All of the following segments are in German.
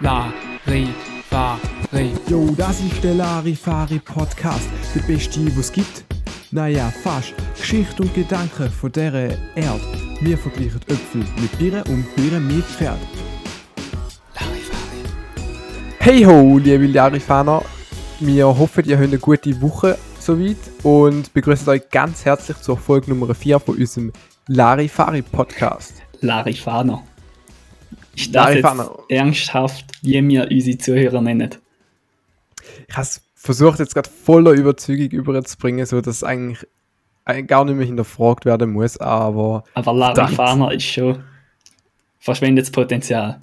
Larifari. Jo, das ist der Larifari Podcast, der beste, was gibt. Naja, fast. Geschichte und Gedanken von dieser Erde. Wir vergleichen Äpfel mit Birnen und Birnen mit Pferd. Larifari. Hey ho, liebe Larifaner. Wir hoffen, ihr habt eine gute Woche soweit und begrüßen euch ganz herzlich zur Folge Nummer 4 von unserem Larifari Podcast. Larifaner. Ist das Larifaner. jetzt ernsthaft, wie wir unsere Zuhörer nennen? Ich habe es versucht, jetzt gerade voller Überzeugung überzubringen, so dass es eigentlich eigentlich gar nicht mehr hinterfragt werden muss, aber Aber Larifaner ist schon verschwendetes Potenzial.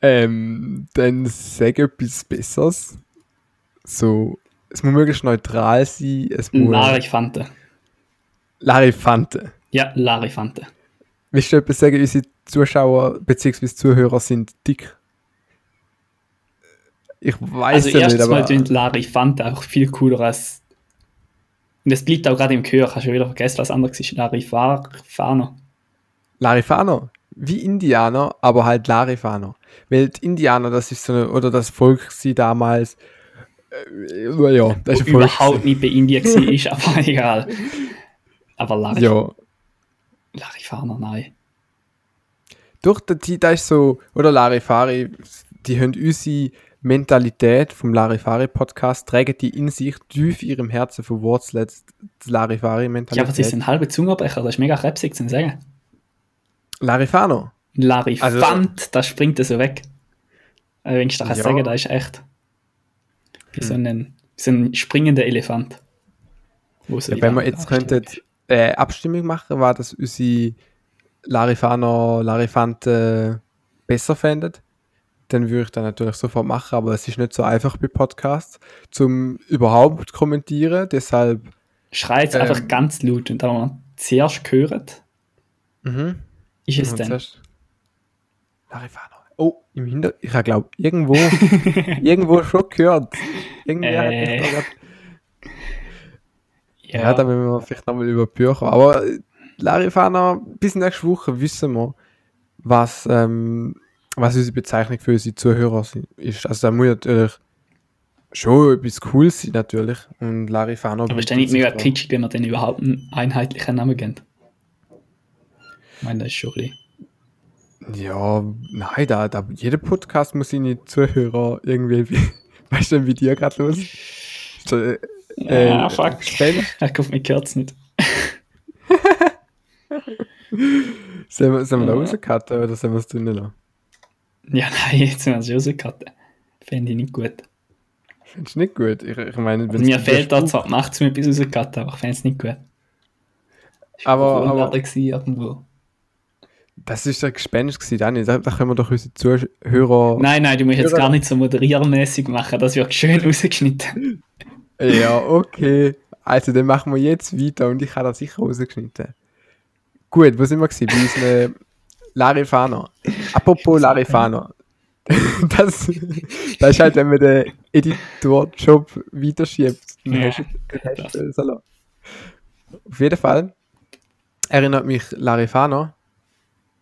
ähm, dann sag etwas Besseres. So, es muss möglichst neutral sein, es muss Larifante. Larifante. Ja, Larifante. Willst du etwas sagen, unsere Zuschauer bzw. Zuhörer sind dick? Ich weiß Also ja nicht, erstens mal aber klingt Larifante auch viel cooler als und das bleibt auch gerade im Gehör, hast du wieder vergessen, was anderes ist. Larifaner. Larifaner. Wie Indianer, aber halt Larifaner. Weil die Indianer, das ist so eine, oder das Volk sie damals, äh, ja, das ist Volk. Überhaupt nicht bei Indien war, ist aber egal. Aber Larif Ja. Larifaner, nein. Durch die, da ist so, oder Larifari, die haben unsere Mentalität vom Larifari-Podcast, tragen die in sich tief in ihrem Herzen verwurzelt, die Ja, Larifari-Mentalität. aber sie sind halbe Zungenbrecher, das ist mega krebsig zu sagen. Larifano. Larifant, das springt er so weg. Also wenn ich das Ja. Sagen, das ist echt wie so, ein, so ein springender Elefant. Ja, wenn Lampe jetzt aufsteht. Äh, Abstimmung machen, war das unsere Larifaner, Larifante besser fändet, dann würde ich das natürlich sofort machen, aber es ist nicht so einfach bei Podcasts, zum überhaupt kommentieren, deshalb Schreit ähm, einfach ganz laut und da man zuerst gehört, mhm. ist es dann. zuerst- Larifano. Oh, im Hinter... Ich glaube irgendwo, irgendwo schon gehört. Irgendwer hat Äh. grad... Ja, Ja, da müssen wir vielleicht nochmal über Bücher. Aber äh, Larifana, bis nächste Woche wissen wir, was, ähm, was unsere Bezeichnung für unsere Zuhörer ist. Also da muss natürlich schon etwas cool sein, natürlich. Und Larifana... aber ist dann nicht mega kitschig, wenn man dann überhaupt einen einheitlichen Namen geben? Ich meine, das ist schon ein bisschen. Ja, nein, da, da, jeder Podcast muss seine Zuhörer irgendwie, wie, weißt du, wie dir gerade los? Äh, Ja, äh, fuck. Gespenst? Ich mir gehört es nicht. Sollen wir, sollen wir da Ja. rauscutten oder sollen wir es drinnen lassen? Ja, nein, jetzt sind wir schon rausgehauen. Fände ich nicht gut. Findest du nicht gut? Ich, ich meine, Also mir fehlt da zwar die Macht, um etwas rauszucutten, aber ich fände es nicht gut. Ich Aber- aber- gewesen, irgendwo. Das ist ein Gespenst gewesen, Dani. Da, da können wir doch unsere Zuhörer... Nein, nein, du musst jetzt Hörer- gar nicht so moderiermäßig machen, das wird schön rausgeschnitten. Ja, okay. Also, dann machen wir jetzt weiter und ich habe das sicher rausgeschnitten. Gut, wo sind wir gewesen? Bei unseren Larifana. Apropos Larifana. Das, das ist halt, wenn man den Editor-Job weiterschiebt. Dann Ja, hast du- dann hast du. Auf jeden Fall erinnert mich Larifana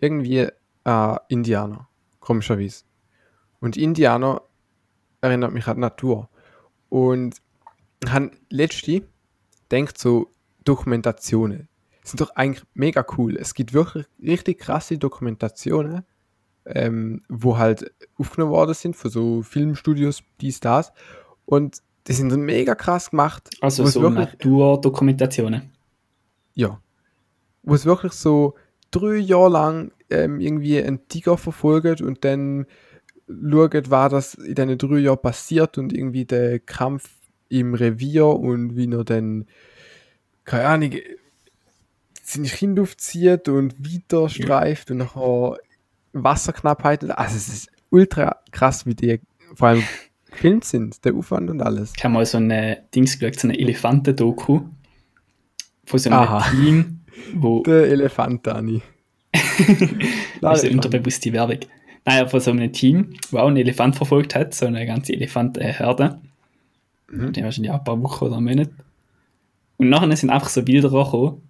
irgendwie an Indianer. Komischerweise. Und Indianer erinnert mich an Natur. Und ich habe letzte denkt so Dokumentationen sind doch eigentlich mega cool. Es gibt wirklich richtig krasse Dokumentationen, ähm, wo halt aufgenommen worden sind von so Filmstudios, dies, das. Und die sind mega krass gemacht. Also so wirklich, Naturdokumentationen. ja. Wo es wirklich so drei Jahre lang ähm, irgendwie einen Tiger verfolgt und dann schaut, was das in diesen drei Jahren passiert und irgendwie der Kampf im Revier und wie er dann, keine Ahnung, seine Kinder aufzieht und weiter streift und nachher Wasserknappheit. Also es ist ultra krass, wie die vor allem gefilmt sind, der Aufwand und alles. Ich habe mal so eine Dings geschaut, so eine Elefanten-Doku von so einem Aha. Team, wo Der Elefant, Dani. also unterbewusste Werbung. Naja, von so einem Team, wo auch einen Elefant verfolgt hat, so eine ganze Elefantenherde. Mhm. Die wahrscheinlich auch ein paar Wochen oder Monate. Und nachher sind einfach so Bilder gekommen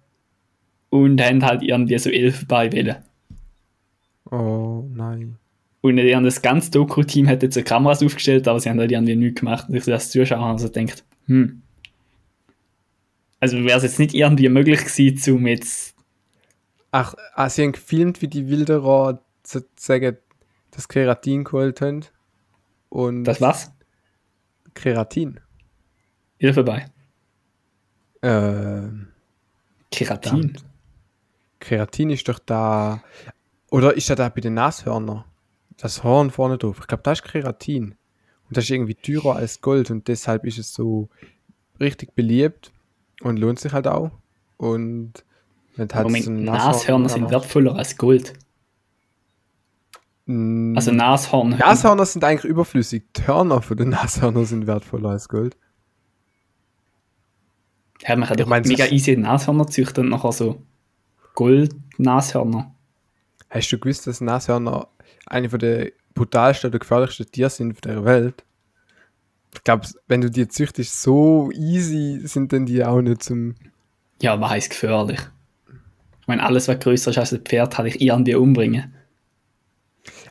und haben halt irgendwie so elf Beiwelle. Oh nein. Und dann das ganze Doku-Team hat jetzt Kameras aufgestellt, aber sie haben halt irgendwie nichts gemacht. Und ich so als Zuschauer habe so gedacht, hm. Also wäre es jetzt nicht irgendwie möglich gewesen, um jetzt. Ach, ah, sie haben gefilmt, wie die Wilderer sozusagen das Keratin geholt haben. Und das was? Keratin. Hilfe bei. Ähm. Keratin. Verdammt. Keratin ist doch da. Oder ist er da bei den Nashörnern? Das Horn vorne drauf. Ich glaube, das ist Keratin. Und das ist irgendwie teurer als Gold und deshalb ist es so richtig beliebt und lohnt sich halt auch. Und wenn halt Moment, so Nashörner sind wertvoller als Gold. Mm. Also Nashorn. Nashörner sind eigentlich überflüssig. Hörner von den Nashörnern sind wertvoller als Gold. Ja, man kann ich doch mein, mega easy Nashörner züchten und nachher so Gold-Nashörner. Hast du gewusst, dass Nashörner eine von der brutalsten oder gefährlichsten Tiere sind auf der Welt? Ich glaube, wenn du die züchtest, so easy sind denn die auch nicht zum. Ja, was heißt gefährlich? Ich meine, alles, was größer ist als ein Pferd, kann ich irgendwie umbringen.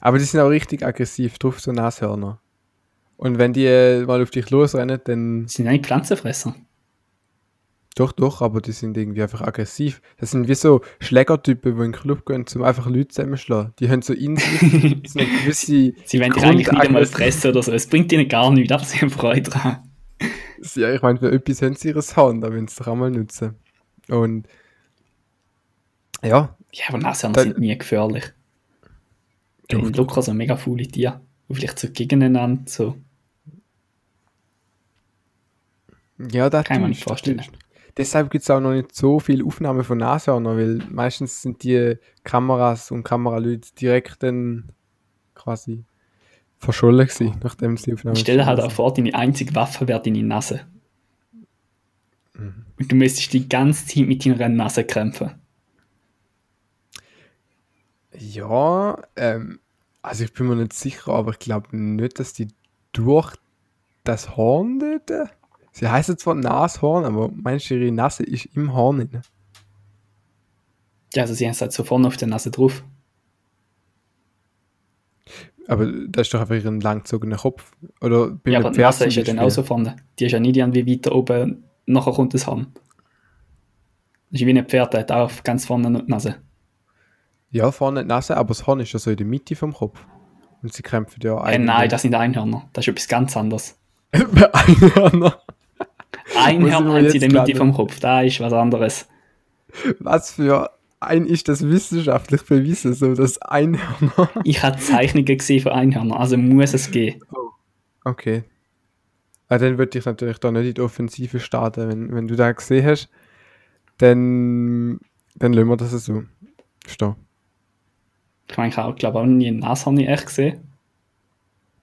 Aber die sind auch richtig aggressiv drauf, so Nashörner. Und wenn die äh, mal auf dich losrennen, dann. Sind eigentlich Pflanzenfresser. Doch, doch, aber die sind irgendwie einfach aggressiv. Das sind wie so Schlägertypen, die in den Club gehen, um einfach Leute zusammenschlagen. Die haben so in sich so eine gewisse. sie wollen dich eigentlich nicht einmal fressen oder so. Es bringt ihnen gar nichts, aber sie haben Freude dran. Ja, ich meine, für etwas haben sie ihres Hand, da wenn sie es doch einmal nutzen. Und. Ja. Ja, aber Nashörner sind nie gefährlich. Doch, in Lukas so mega faule Tiere. Und vielleicht so gegeneinander so. Ja, das kann man nicht vorstellen. Deshalb gibt es auch noch nicht so viele Aufnahmen von Nashörnern, weil meistens sind die Kameras und Kameraleute direkt dann quasi verschollen gewesen, nachdem sie Aufnahmen Stell dir halt auch vor, deine einzige Waffe wäre deine Nase. Mhm. Und du müsstest die ganze Zeit mit deiner Nase kämpfen. Ja, ähm, also ich bin mir nicht sicher, aber ich glaube nicht, dass die durch das Horn dort Sie heißen zwar Nashorn, aber meinst du, ihre Nase ist im Horn drin? Ja, also sie haben es halt so vorne auf der Nase drauf. Aber das ist doch einfach ein langgezogener Kopf. Oder ja, aber die Nase ist ja dann auch so vorne. Die ist ja nicht irgendwie weiter oben, nachher kommt das Horn. Das ist wie ein Pferd, der hat auch ganz vorne die Nase. Ja, vorne die Nase, aber das Horn ist ja so in der Mitte vom Kopf. Und sie kämpfen ja ein. Äh, nein, das sind Einhörner. Das ist etwas ganz anderes. Einhörner? Einhörner haben sie in der Mitte vom Kopf, da ist was anderes. Was für ein ist das wissenschaftlich bewiesen, so das Einhörner? ich habe Zeichnungen gesehen von Einhörner, also muss es gehen. Oh. Okay. Ah, dann würde ich natürlich da nicht in die Offensive starten. Wenn, wenn du da gesehen hast, dann, dann lassen wir das so stehen. Ich meine, ich habe glaube auch nie einen Nashorn echt gesehen.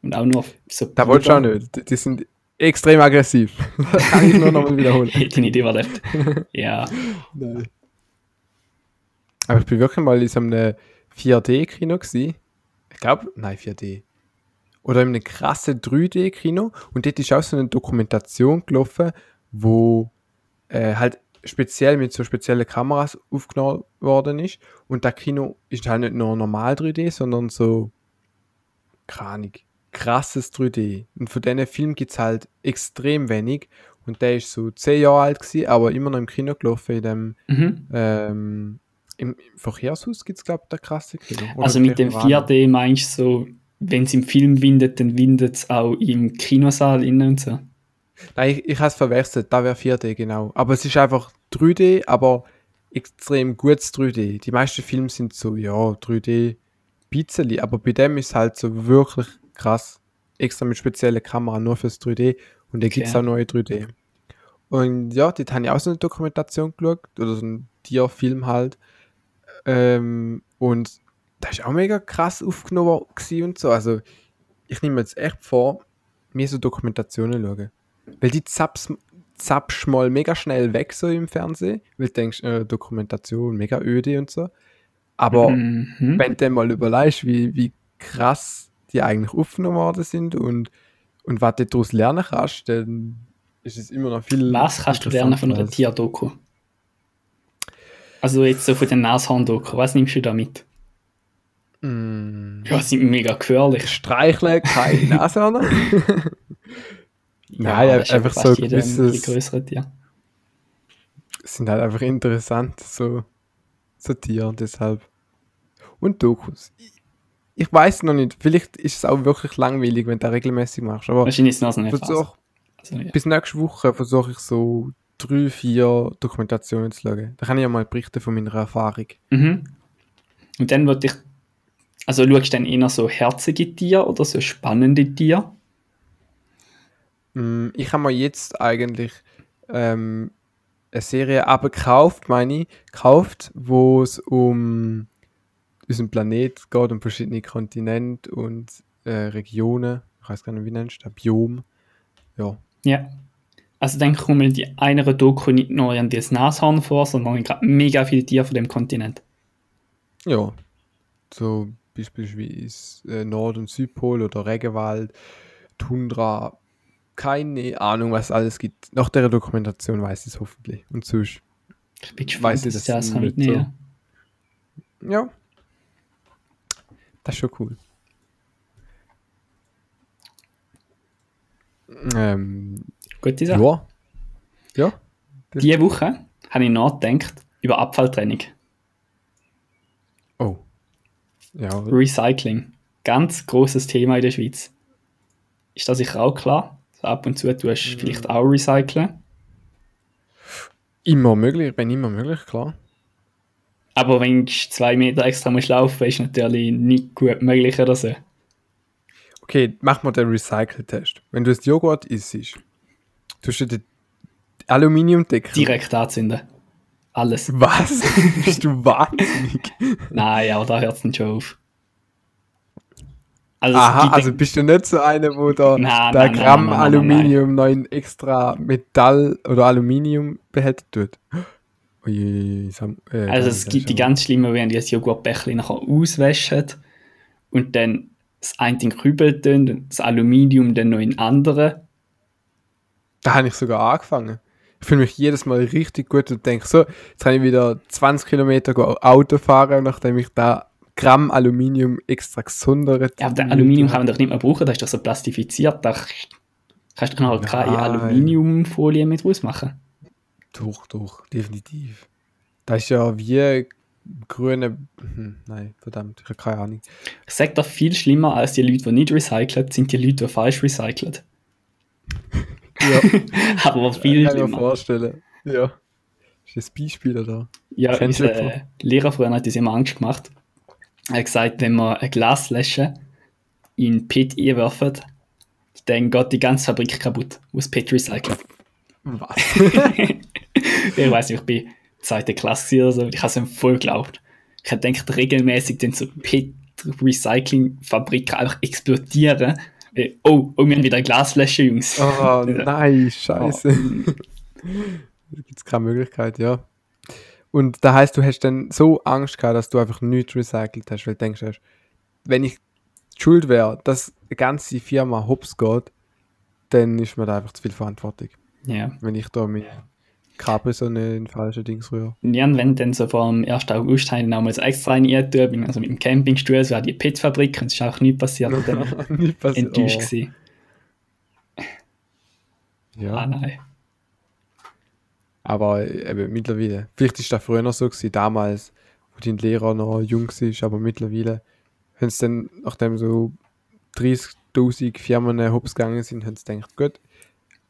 Und auch nur so. Da wollte ich auch nicht. Die sind extrem aggressiv. das kann ich nur nochmal wiederholen. Hätte nicht überlebt. ja. Nein. Aber ich bin wirklich mal in so einem 4D-Kino gewesen. Ich glaube, nein, 4D. Oder in einem krassen 3D-Kino. Und dort ist auch so eine Dokumentation gelaufen, wo äh, halt speziell mit so speziellen Kameras aufgenommen worden ist. Und das Kino ist halt nicht nur normal 3D, sondern so, kranig, krasses 3D. Und von diesen Film gibt es halt extrem wenig. Und der ist so 10 Jahre alt gewesen, aber immer noch im Kino gelaufen, in dem mhm. ähm, im, Verkehrshaus gibt es, glaube ich, der krasse Kino. Oder also mit dem 4D meinst du so, wenn es im Film windet, dann windet es auch im Kinosaal innen und so? Nein, ich, ich habe es verwechselt, da wäre 4D, genau. Aber es ist einfach 3D, aber extrem gutes 3D. Die meisten Filme sind so, ja, 3D, bisschen, aber bei dem ist es halt so wirklich krass. Extra mit speziellen Kamera nur fürs 3D und da okay. gibt es auch neue 3D. Und ja, dort habe ich auch so eine Dokumentation geschaut, oder so ein Tierfilm halt. Ähm, und das ist auch mega krass aufgenommen und so. Also, ich nehme jetzt echt vor, mir so Dokumentationen schauen. Weil die zappst, zappst mal mega schnell weg so im Fernsehen, weil du denkst, äh, Dokumentation, mega öde und so. Aber mhm. wenn du mal überlegst, wie, wie krass die eigentlich aufgenommen worden sind und, und was du daraus lernen kannst, dann ist es immer noch viel. Was kannst du lernen von einer Tierdoku? Also jetzt so von den Nashorn-Doku, was nimmst du da mit? Mm. Ja, sind mega gefährlich. streicheln, keine Nashörner. Nein, Ja, einfach so ein gewisses, größere Tier. sind halt einfach interessant, so, so Tiere, deshalb. Und Dokus. Ich, weiß noch nicht, vielleicht ist es auch wirklich langweilig, wenn du das regelmäßig machst, aber Wahrscheinlich ist es noch versuch, Also, ja. bis nächste Woche versuche ich so drei, vier Dokumentationen zu schauen. Da kann ich ja mal berichten von meiner Erfahrung. Mhm. Und dann würde ich, also schaust du dann eher so herzige Tiere oder so spannende Tiere? Mm, Ich habe mir jetzt eigentlich ähm, eine Serie abgekauft, meine ich, gekauft, wo es um unseren Planet geht, um verschiedene Kontinente und äh, Regionen. Ich weiß gar nicht, wie nennst du das? Biom. Ja. Ja. Also dann kommen die einer Doku nicht nur an das Nashorn vor, sondern gerade mega viele Tiere von dem Kontinent. Ja. So beispielsweise äh, Nord- und Südpol oder Regenwald, Tundra. Keine Ahnung, was es alles gibt. Nach der Dokumentation weiß ich es hoffentlich. Und sonst. Ich bin gespannt, Weiss ich, das das kann nicht mitnehmen. Ja. Das ist schon cool. Ähm, Gute Sache. ja. Ja. Diese Woche habe ich nachgedacht über Abfalltrennung. Oh. Ja. Recycling. Ganz großes Thema in der Schweiz. Ist das sicher auch klar? So ab und zu tust du Mhm. vielleicht auch recyceln. Immer möglich, wenn immer möglich, klar. Aber wenn du zwei Meter extra musst laufen, ist natürlich nicht gut möglich oder so. Okay, mach mal den Recycle-Test. Wenn du das Joghurt isst, tust du den Aluminiumdeckel. Direkt anzünden. Alles. Was? Bist du wahnsinnig? Nein, aber da hört es dann schon auf. Also Aha, also bist du nicht so einer, wo da Nein, der nein, nein, Gramm nein, nein, nein, Aluminium noch in extra Metall oder Aluminium behälter tut? Ui, Sam, äh, Also es gibt die ganz schlimmen, wenn die das Joghurtbecher nachher auswaschen und dann das eine in Kübel tun und das Aluminium dann noch in andere. Da habe ich sogar angefangen. Ich fühle mich jedes Mal richtig gut und denke so, jetzt kann ich wieder 20 Kilometer Auto fahren, nachdem ich da Gramm Aluminium extra gesondert. Ja, aber das Aluminium kann man doch nicht mehr brauchen, das ist doch so plastifiziert. Da kannst du nachher keine Nein. Aluminiumfolie mit rausmachen. Doch, doch, definitiv. Das ist ja wie grüne. Hm, nein, verdammt, ich habe keine Ahnung. Ich sage doch viel schlimmer als die Leute, die nicht recyceln, sind die Leute, die falsch recyceln. Ja, Aber viel kann ich mir schlimmer. vorstellen. Ja. Ist das Beispiel da? Ja, unser äh, Lehrer früher hat uns immer Angst gemacht. Er hat gesagt, wenn wir eine Glasflasche in Pit einwerfen, dann geht die ganze Fabrik kaputt. Aus Pit recyceln. Was? ich weiß nicht, ich bin zweite Klasse oder so, ich habe es ihm voll geglaubt. Ich hätte gedacht, regelmäßig dann so Pit Recycling Fabriken einfach explodieren. Oh, oh, wir haben wieder eine Glasflasche, Jungs. Oh nein, scheiße. Oh. Da gibt es keine Möglichkeit, ja. Und da heißt, du hast dann so Angst gehabt, dass du einfach nichts recycelt hast, weil du denkst, wenn ich die schuld wäre, dass eine ganze Firma hops geht, dann ist mir da einfach zu viel Verantwortung. Ja. Wenn ich da mit Kabel so einen falschen Dings. Ja, und wenn dann so vor dem 1. August habe ich nochmals extra eingetan, bin also mit dem Campingstuhl, so die Pit-Fabrik und es ist auch nichts passiert. Und dann Nicht passiert. enttäuscht Oh. gewesen. Ja. Ah nein. Aber äh, eben mittlerweile, vielleicht ist das früher noch so gewesen, damals, wo dein Lehrer noch jung ist, aber mittlerweile, wenn es dann, nachdem so 30.000 Firmen hops gegangen sind, haben sie gedacht, gut,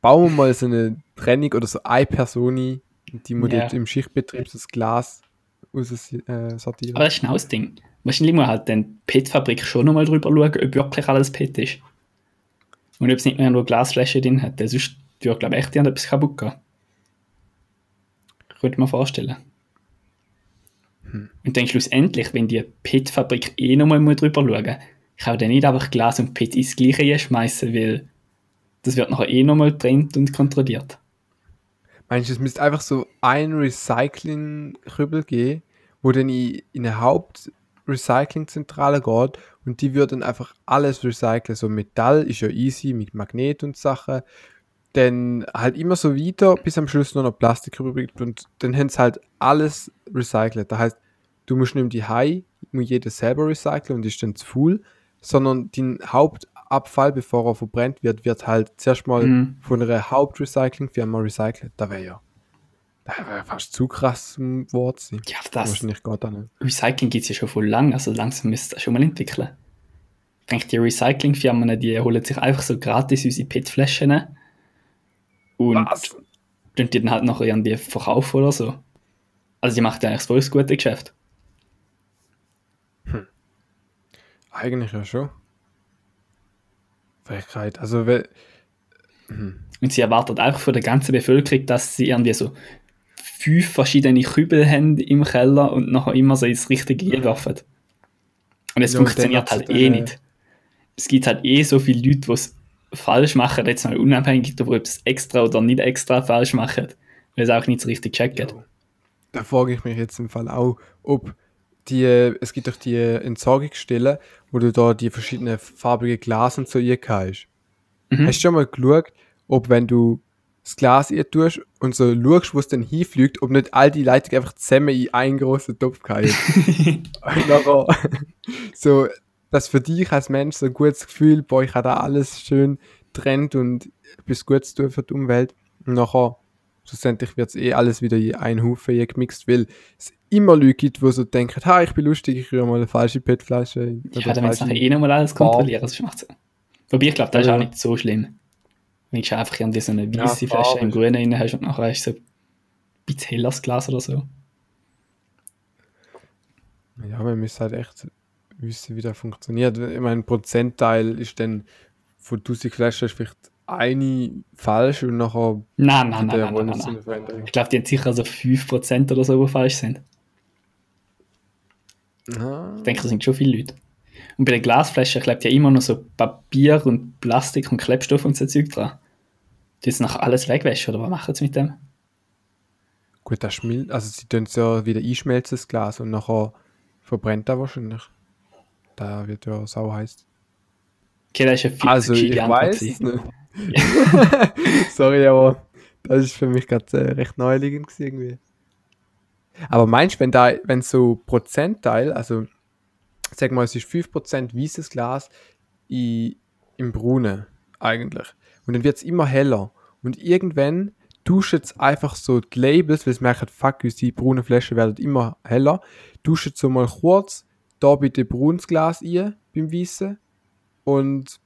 bauen wir mal so eine Trennung oder so eine Person ein, die wir Ja. im Schichtbetrieb so das Glas raus äh, sortieren. Aber das ist genau das Ding. Wahrscheinlich muss halt dann die Pit-Fabrik schon nochmal drüber schauen, ob wirklich alles Pit ist. Und ob es nicht mehr nur Glasflaschen drin hat. Denn Sonst würde, glaube ich, echt etwas kaputt gehen. Könnte man vorstellen. Hm. Und dann schlussendlich, wenn die Pit-Fabrik eh nochmal drüber schauen muss, kann dann nicht einfach Glas und Pit ins gleiche schmeißen, weil das wird nachher eh nochmal getrennt und kontrolliert. Meinst du, es müsste einfach so ein Recycling-Krübel geben, wo dann in, in eine Haupt-Recycling-Zentrale geht und die würden einfach alles recyceln. So Metall ist ja easy mit Magnet und Sachen. Dann halt immer so weiter, bis am Schluss nur noch Plastik übrig und dann haben sie halt alles recycelt. Das heißt, du musst nicht die Hai muss jeder selber recyceln und ist dann zu full, sondern den Hauptabfall, bevor er verbrennt wird, wird halt zuerst mal Mhm. von einer Hauptrecyclingfirma recycelt. Da wäre ja, da wäre fast zu krass ein Wort sein. Ja, das Wahrscheinlich geht da nicht. Recycling gibt es ja schon voll lang, also langsam müsste das schon mal entwickeln. Ich denke, die Recyclingfirmen, die holen sich einfach so gratis unsere PET-Flaschen und tun die dann halt nachher irgendwie verkaufen oder so. Also die macht ja eigentlich voll das gute Geschäft. Eigentlich ja schon. Frechheit. Also, weil, Und sie erwartet einfach von der ganzen Bevölkerung, dass sie irgendwie so fünf verschiedene Kübel haben im Keller und nachher immer so ins richtige werfen. Und es Ja, funktioniert halt eh nicht. Es gibt halt eh so viele Leute, die es falsch machen, jetzt mal unabhängig davon, ob es extra oder nicht extra falsch machen, weil sie auch nicht so richtig checken. da frage ich mich jetzt im Fall auch, ob die, es gibt doch die Entsorgungsstellen, wo du da die verschiedenen farbige Glas und so ihr hast. Mhm. Hast du schon mal geschaut, ob wenn du das Glas ihr tust und so schaust, wo es dann hinfliegt, ob nicht all die Leitungen einfach zusammen in einen großen Topf fallen? und nachher, so, dass für dich als Mensch so ein gutes Gefühl, boah, ich habe da alles schön trennt und etwas Gutes tun für die Umwelt. Und nachher, schlussendlich wird es eh alles wieder in einen Haufen gemixt, weil es immer Leute gibt, die so denken, ha, ich bin lustig, ich rühre mal eine falsche PET-Flasche. Ja, dann müssen falsche- nachher eh nochmal alles kontrollieren, das macht Sinn. Wobei ich glaube, das ist Ja. auch nicht so schlimm. Wenn du einfach irgendwie so eine Ja, weiße Flasche Farbe im ist- Grünen rein hast und nachher hast du so ein bisschen helleres Glas oder so. Ja, man müsste halt echt wissen, wie das funktioniert. Ich meine, ein Prozentteil ist dann von 1000 Flaschen ist vielleicht eine falsch und nachher Nein, nein, nein, nein, nein, nein. Ich glaube, die haben sicher so 5% oder so, die falsch sind. Ah, Ich denke, das sind schon viele Leute. Und bei den Glasflaschen klebt ja immer noch so Papier und Plastik und Klebstoff und so Zeug dran. Die jetzt nachher alles wegwäschen, oder was machen sie mit dem? gut, das schmilzt, also sie tun es ja wieder einschmelzen, das Glas, und nachher verbrennt das wahrscheinlich. Da wird ja sau heiß. Okay, das ist ja viel Also, ich weiß es nicht. Sorry, aber das ist für mich gerade äh, recht gewesen irgendwie. Aber meinst du, wenn da, wenn so Prozentteil, also sag mal, es ist 5% weißes Glas i, im Brunnen eigentlich. Und dann wird es immer heller. Und irgendwann duschen es einfach so die Labels, weil es merken, fuck, unsere braunen Flaschen werden immer heller. Duschen so mal kurz da bitte braunes Glas ein beim Weißen und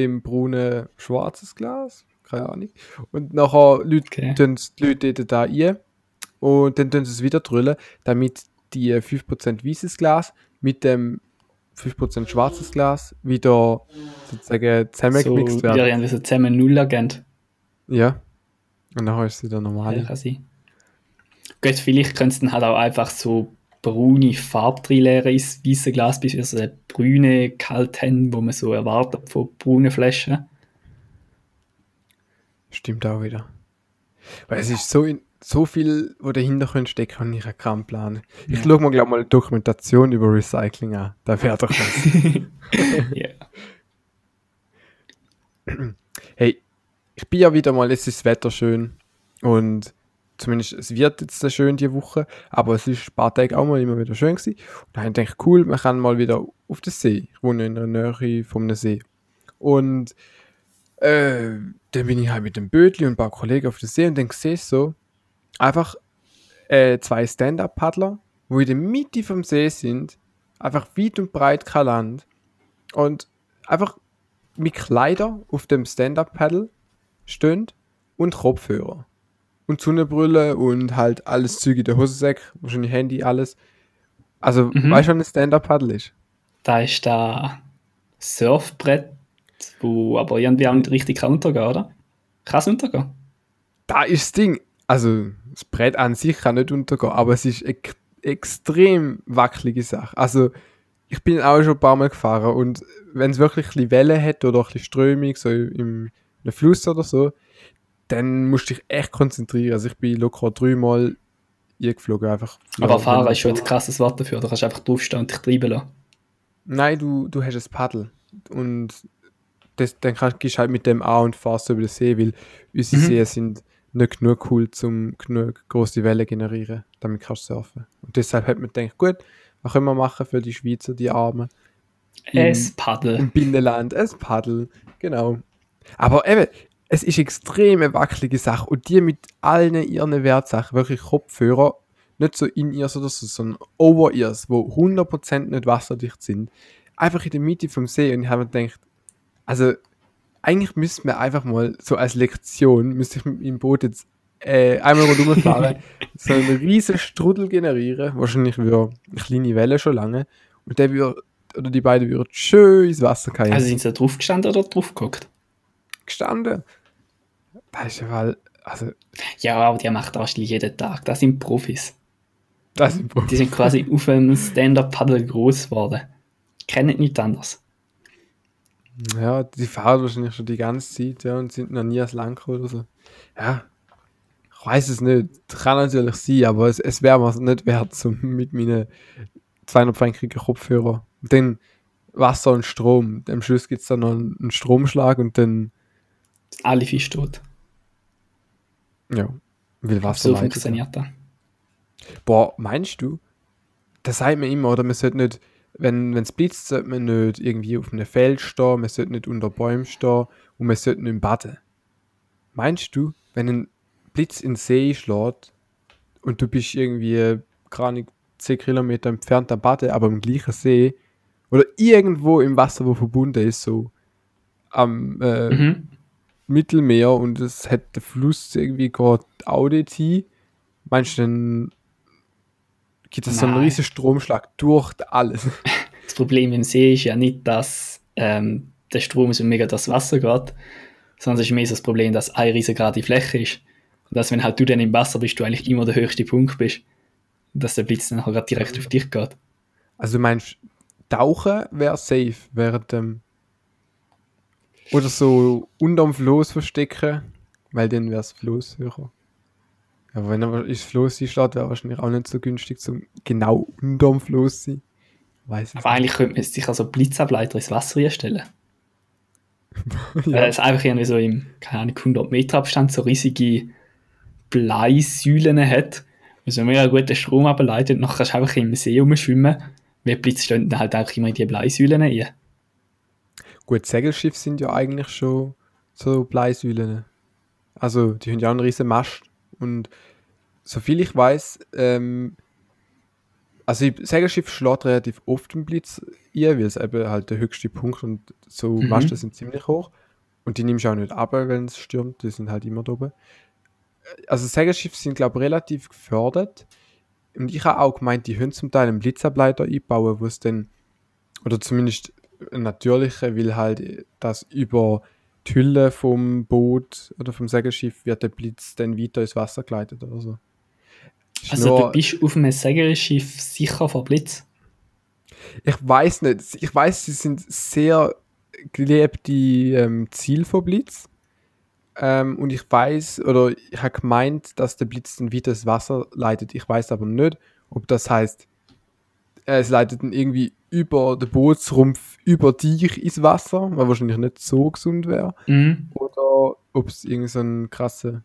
dem braunen schwarzes Glas. Keine Ahnung. Und nachher Leute, Okay. die Leute da ein und dann tun sie es wieder drüllen, damit die 5% weißes Glas mit dem 5% schwarzes Glas wieder sozusagen So, zusammengemixt wieder werden. irgendwie so zusammen Null-Agent. Ja. Und nachher ist es wieder Ja, normal. kann sein. Gut, vielleicht können sie dann halt auch einfach so braune Farbe reinleeren ins weiße Glas, bis wir so eine brüne kalt haben, wo man so erwartet von braunen Flaschen. Stimmt auch wieder. Weil es ist so, so viel, wo dahinter könnte stecken und ich habe keinen Plan. Ich Ja. schaue mir, glaube mal eine Dokumentation über Recycling an. Da wäre doch was. hey, ich bin ja wieder mal, es ist das Wetter schön und zumindest es wird jetzt schön die Woche, aber es ist ein paar Tage auch mal immer wieder schön gewesen. Und da habe ich gedacht, cool, man kann mal wieder auf den See. Ich wohne in der Nähe vom See. Und äh, dann bin ich halt mit dem Bötli und ein paar Kollegen auf den See und dann sehe ich so einfach äh, zwei Stand-Up-Paddler, wo in der Mitte vom See sind, einfach weit und breit kein Land und einfach mit Kleider auf dem Stand-Up-Paddle stehen und Kopfhörer. Und Sonnenbrille und halt alles in der Hosensäck, wahrscheinlich Handy, alles. Also, Mhm. weißt du, ein Stand-Up-Paddle ist? Da ist da Surfbrett, wo aber irgendwie auch nicht richtig kann untergehen, oder? Kann es untergehen? Da ist das Ding. Also, das Brett an sich kann nicht untergehen, aber es ist eine extrem wackelige Sache. Also, ich bin auch schon ein paar Mal gefahren und wenn es wirklich ein bisschen Welle hat oder ein bisschen Strömung, so im, einem Fluss oder so, dann musst du dich echt konzentrieren. Also, ich bin locker dreimal eingeflogen einfach. Aber fahren ist schon ein krasses Wort dafür. Da kannst du einfach draufstehen und dich treiben lassen. Nein, du, du hast ein Paddel. Und das, dann kannst, gehst du halt mit dem an und fährst über den See, weil unsere Mhm. Seen sind nicht genug cool, um genug große Wellen generieren, damit kannst du surfen. Und deshalb hat man gedacht, gut, Was können wir machen für die Schweizer, die Armen? Es Paddel. Im Binnenland, es Paddel, genau. Aber eben, es ist extrem eine wackelige Sache und die mit allen ihren Wertsachen, wirklich Kopfhörer, nicht so in ears oder so, sondern over ears, wo 100% nicht wasserdicht sind, einfach in der Mitte vom See und ich habe mir gedacht, also eigentlich müsste man einfach mal so als Lektion, müsste ich mit meinem Boot jetzt äh, einmal fahren, so einen riesen Strudel generieren, wahrscheinlich wie eine kleine Welle schon lange und der würde, oder die beiden würden schön ins Wasser fallen. Also sind sie da drauf gestanden oder drauf geguckt? gestanden. Das ist ja weil, also, Ja, aber die macht wahrscheinlich jeden Tag. Das sind Profis. das ist Die sind quasi auf dem Stand-Up-Paddle groß geworden. Kennen nichts anderes. Ja, die fahren wahrscheinlich schon die ganze Zeit, ja, und sind noch nie als Land gekommen oder so. Ja, ich weiß es nicht. Kann natürlich sein, aber es, es wäre mir nicht wert, so mit meinen 200 frankigen Kopfhörer. Und dann Wasser und Strom. Am Schluss gibt es dann noch einen Stromschlag und dann, Alle Fische tot. Ja, will Wasser So funktioniert das. Boah, meinst du? Das sagt man immer, oder? Man sollte nicht, wenn es blitzt, sollte man nicht irgendwie auf einem Feld stehen, man sollte nicht unter Bäumen stehen und man sollte nicht baden. Meinst du, wenn ein Blitz in den See schlägt und du bist irgendwie, keine Ahnung, 10 Kilometer entfernt am Baden, aber im gleichen See oder irgendwo im Wasser, wo verbunden ist, so am äh, Mhm. Mittelmeer und es hat der Fluss irgendwie gerade Audit hin, meinst du, dann gibt es so einen riesen Stromschlag durch alles? Das Problem im See ist ja nicht, dass ähm, der Strom so mega das Wasser geht, sondern es ist mehr so das Problem, dass eine riesengroße Fläche ist. Und dass, wenn halt du dann im Wasser bist, du eigentlich immer der höchste Punkt bist. Dass der Blitz dann halt grad direkt auf dich geht. Also du meinst, Tauchen wäre safe während dem oder so unterm Floß verstecken, weil dann wäre das Floß höher. Aber wenn aber das Floß einschlägt, wäre wahrscheinlich auch nicht so günstig zum genau unterm Floß sein. Weiß Aber eigentlich könnte man sich also Blitzableiter ins Wasser einstellen. Weil ja. es einfach irgendwie so im, keine Ahnung, 100 Meter Abstand so riesige Bleisäulen hat, wo so mega guten Strom ableitet und nachher kannst du einfach im See rumschwimmen, Blitz stehen dann halt auch immer in die Bleisäulen rein. Gut, Segelschiffe sind ja eigentlich schon so Bleisäulen. Also, die haben ja auch einen riesen Mast. Und soviel ich weiß, ähm, also Segelschiff schlägt relativ oft den Blitz ein, weil es eben halt der höchste Punkt und so Mhm. Masten sind ziemlich hoch. Und die nimmst du auch nicht ab, wenn es stürmt, die sind halt immer da oben. Also Segelschiffe sind, glaube ich, relativ gefördert. Und ich habe auch gemeint, die haben zum Teil einen Blitzableiter einbauen, wo es dann, oder zumindest natürlicher, weil halt das über die Hülle vom Boot oder vom Segelschiff wird der Blitz dann weiter ins Wasser geleitet oder so. Ist Also nur- du bist auf einem Segelschiff sicher vor Blitz. Ich weiß nicht. Ich weiß, sie sind sehr gelebte ähm, Ziel von Blitz. Ähm, und ich weiß, oder ich habe gemeint, dass der Blitz dann wieder das Wasser leitet. Ich weiß aber nicht, ob das heißt, äh, es leitet dann irgendwie über den Bootsrumpf über dich ins Wasser, was wahrscheinlich nicht so gesund wäre. Mhm. Oder ob es irgendwie so ein krasse.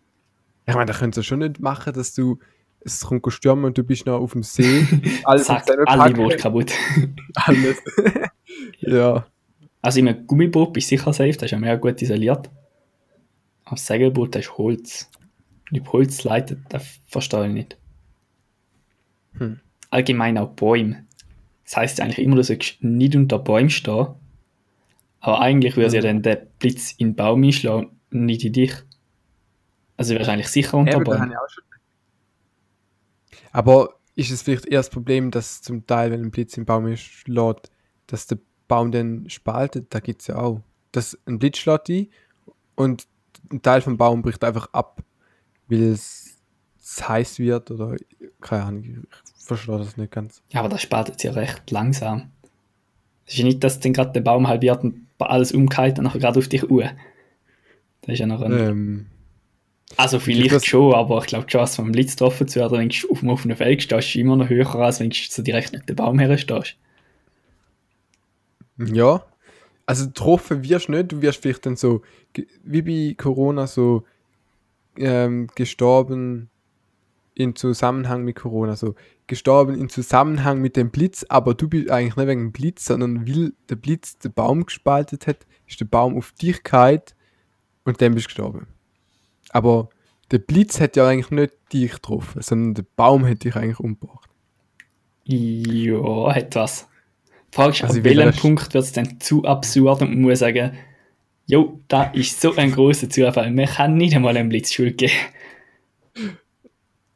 Ich meine, da könntest du schon nicht machen, dass du es kommt stürmen und du bist noch auf dem See. Alles Zack, alle Boote kaputt. Alles. ja. Also in einem Gummiboot bist du sicher safe, das ist ja mega gut isoliert. Aber das Segelboot, das ist Holz. Und ob Holz leitet, das verstehe ich nicht. Hm. Allgemein auch Bäume. Das heisst eigentlich immer, du sollst nicht unter Bäumen stehen. Aber eigentlich würde ja dann der Blitz in den Baum einschlagen und nicht in dich. Also du wärst eigentlich sicher unter Bäumen. ich auch schon. Aber ist es vielleicht eher das Problem, dass zum Teil, wenn ein Blitz im Baum schlägt, dass der Baum dann spaltet? Da gibt es ja auch. Dass ein Blitz schlägt ein und ein Teil vom Baum bricht einfach ab, weil es heiß wird oder keine Ahnung, ich verstehe das nicht ganz. Ja, aber das spaltet sich ja recht langsam. Es ist ja nicht, dass dann gerade der Baum halbiert und alles umkehrt und nachher gerade auf dich uhr. Das ist ja noch ein Ähm, Also vielleicht schon, aber ich glaube, die Chance vom Blitz getroffen zu werden, wenn du auf dem offenen Feld stehst, ist immer noch höher, als wenn du so direkt mit dem Baum herstehst. Ja. Also getroffen wirst du nicht, du wirst vielleicht dann so, wie bei Corona, so ähm, gestorben in Zusammenhang mit Corona, so gestorben in Zusammenhang mit dem Blitz, aber du bist eigentlich nicht wegen dem Blitz, sondern weil der Blitz den Baum gespaltet hat, ist der Baum auf dich gefallen und dann bist du gestorben. Aber der Blitz hat ja eigentlich nicht dich getroffen, sondern der Baum hat dich eigentlich umgebracht. Ja, etwas. Die Frage ist, Also ab welchem Punkt wird es dann zu absurd und man muss sagen, jo, da ist so ein großer Zufall. Man kann nicht einmal einen Blitzschuld geben.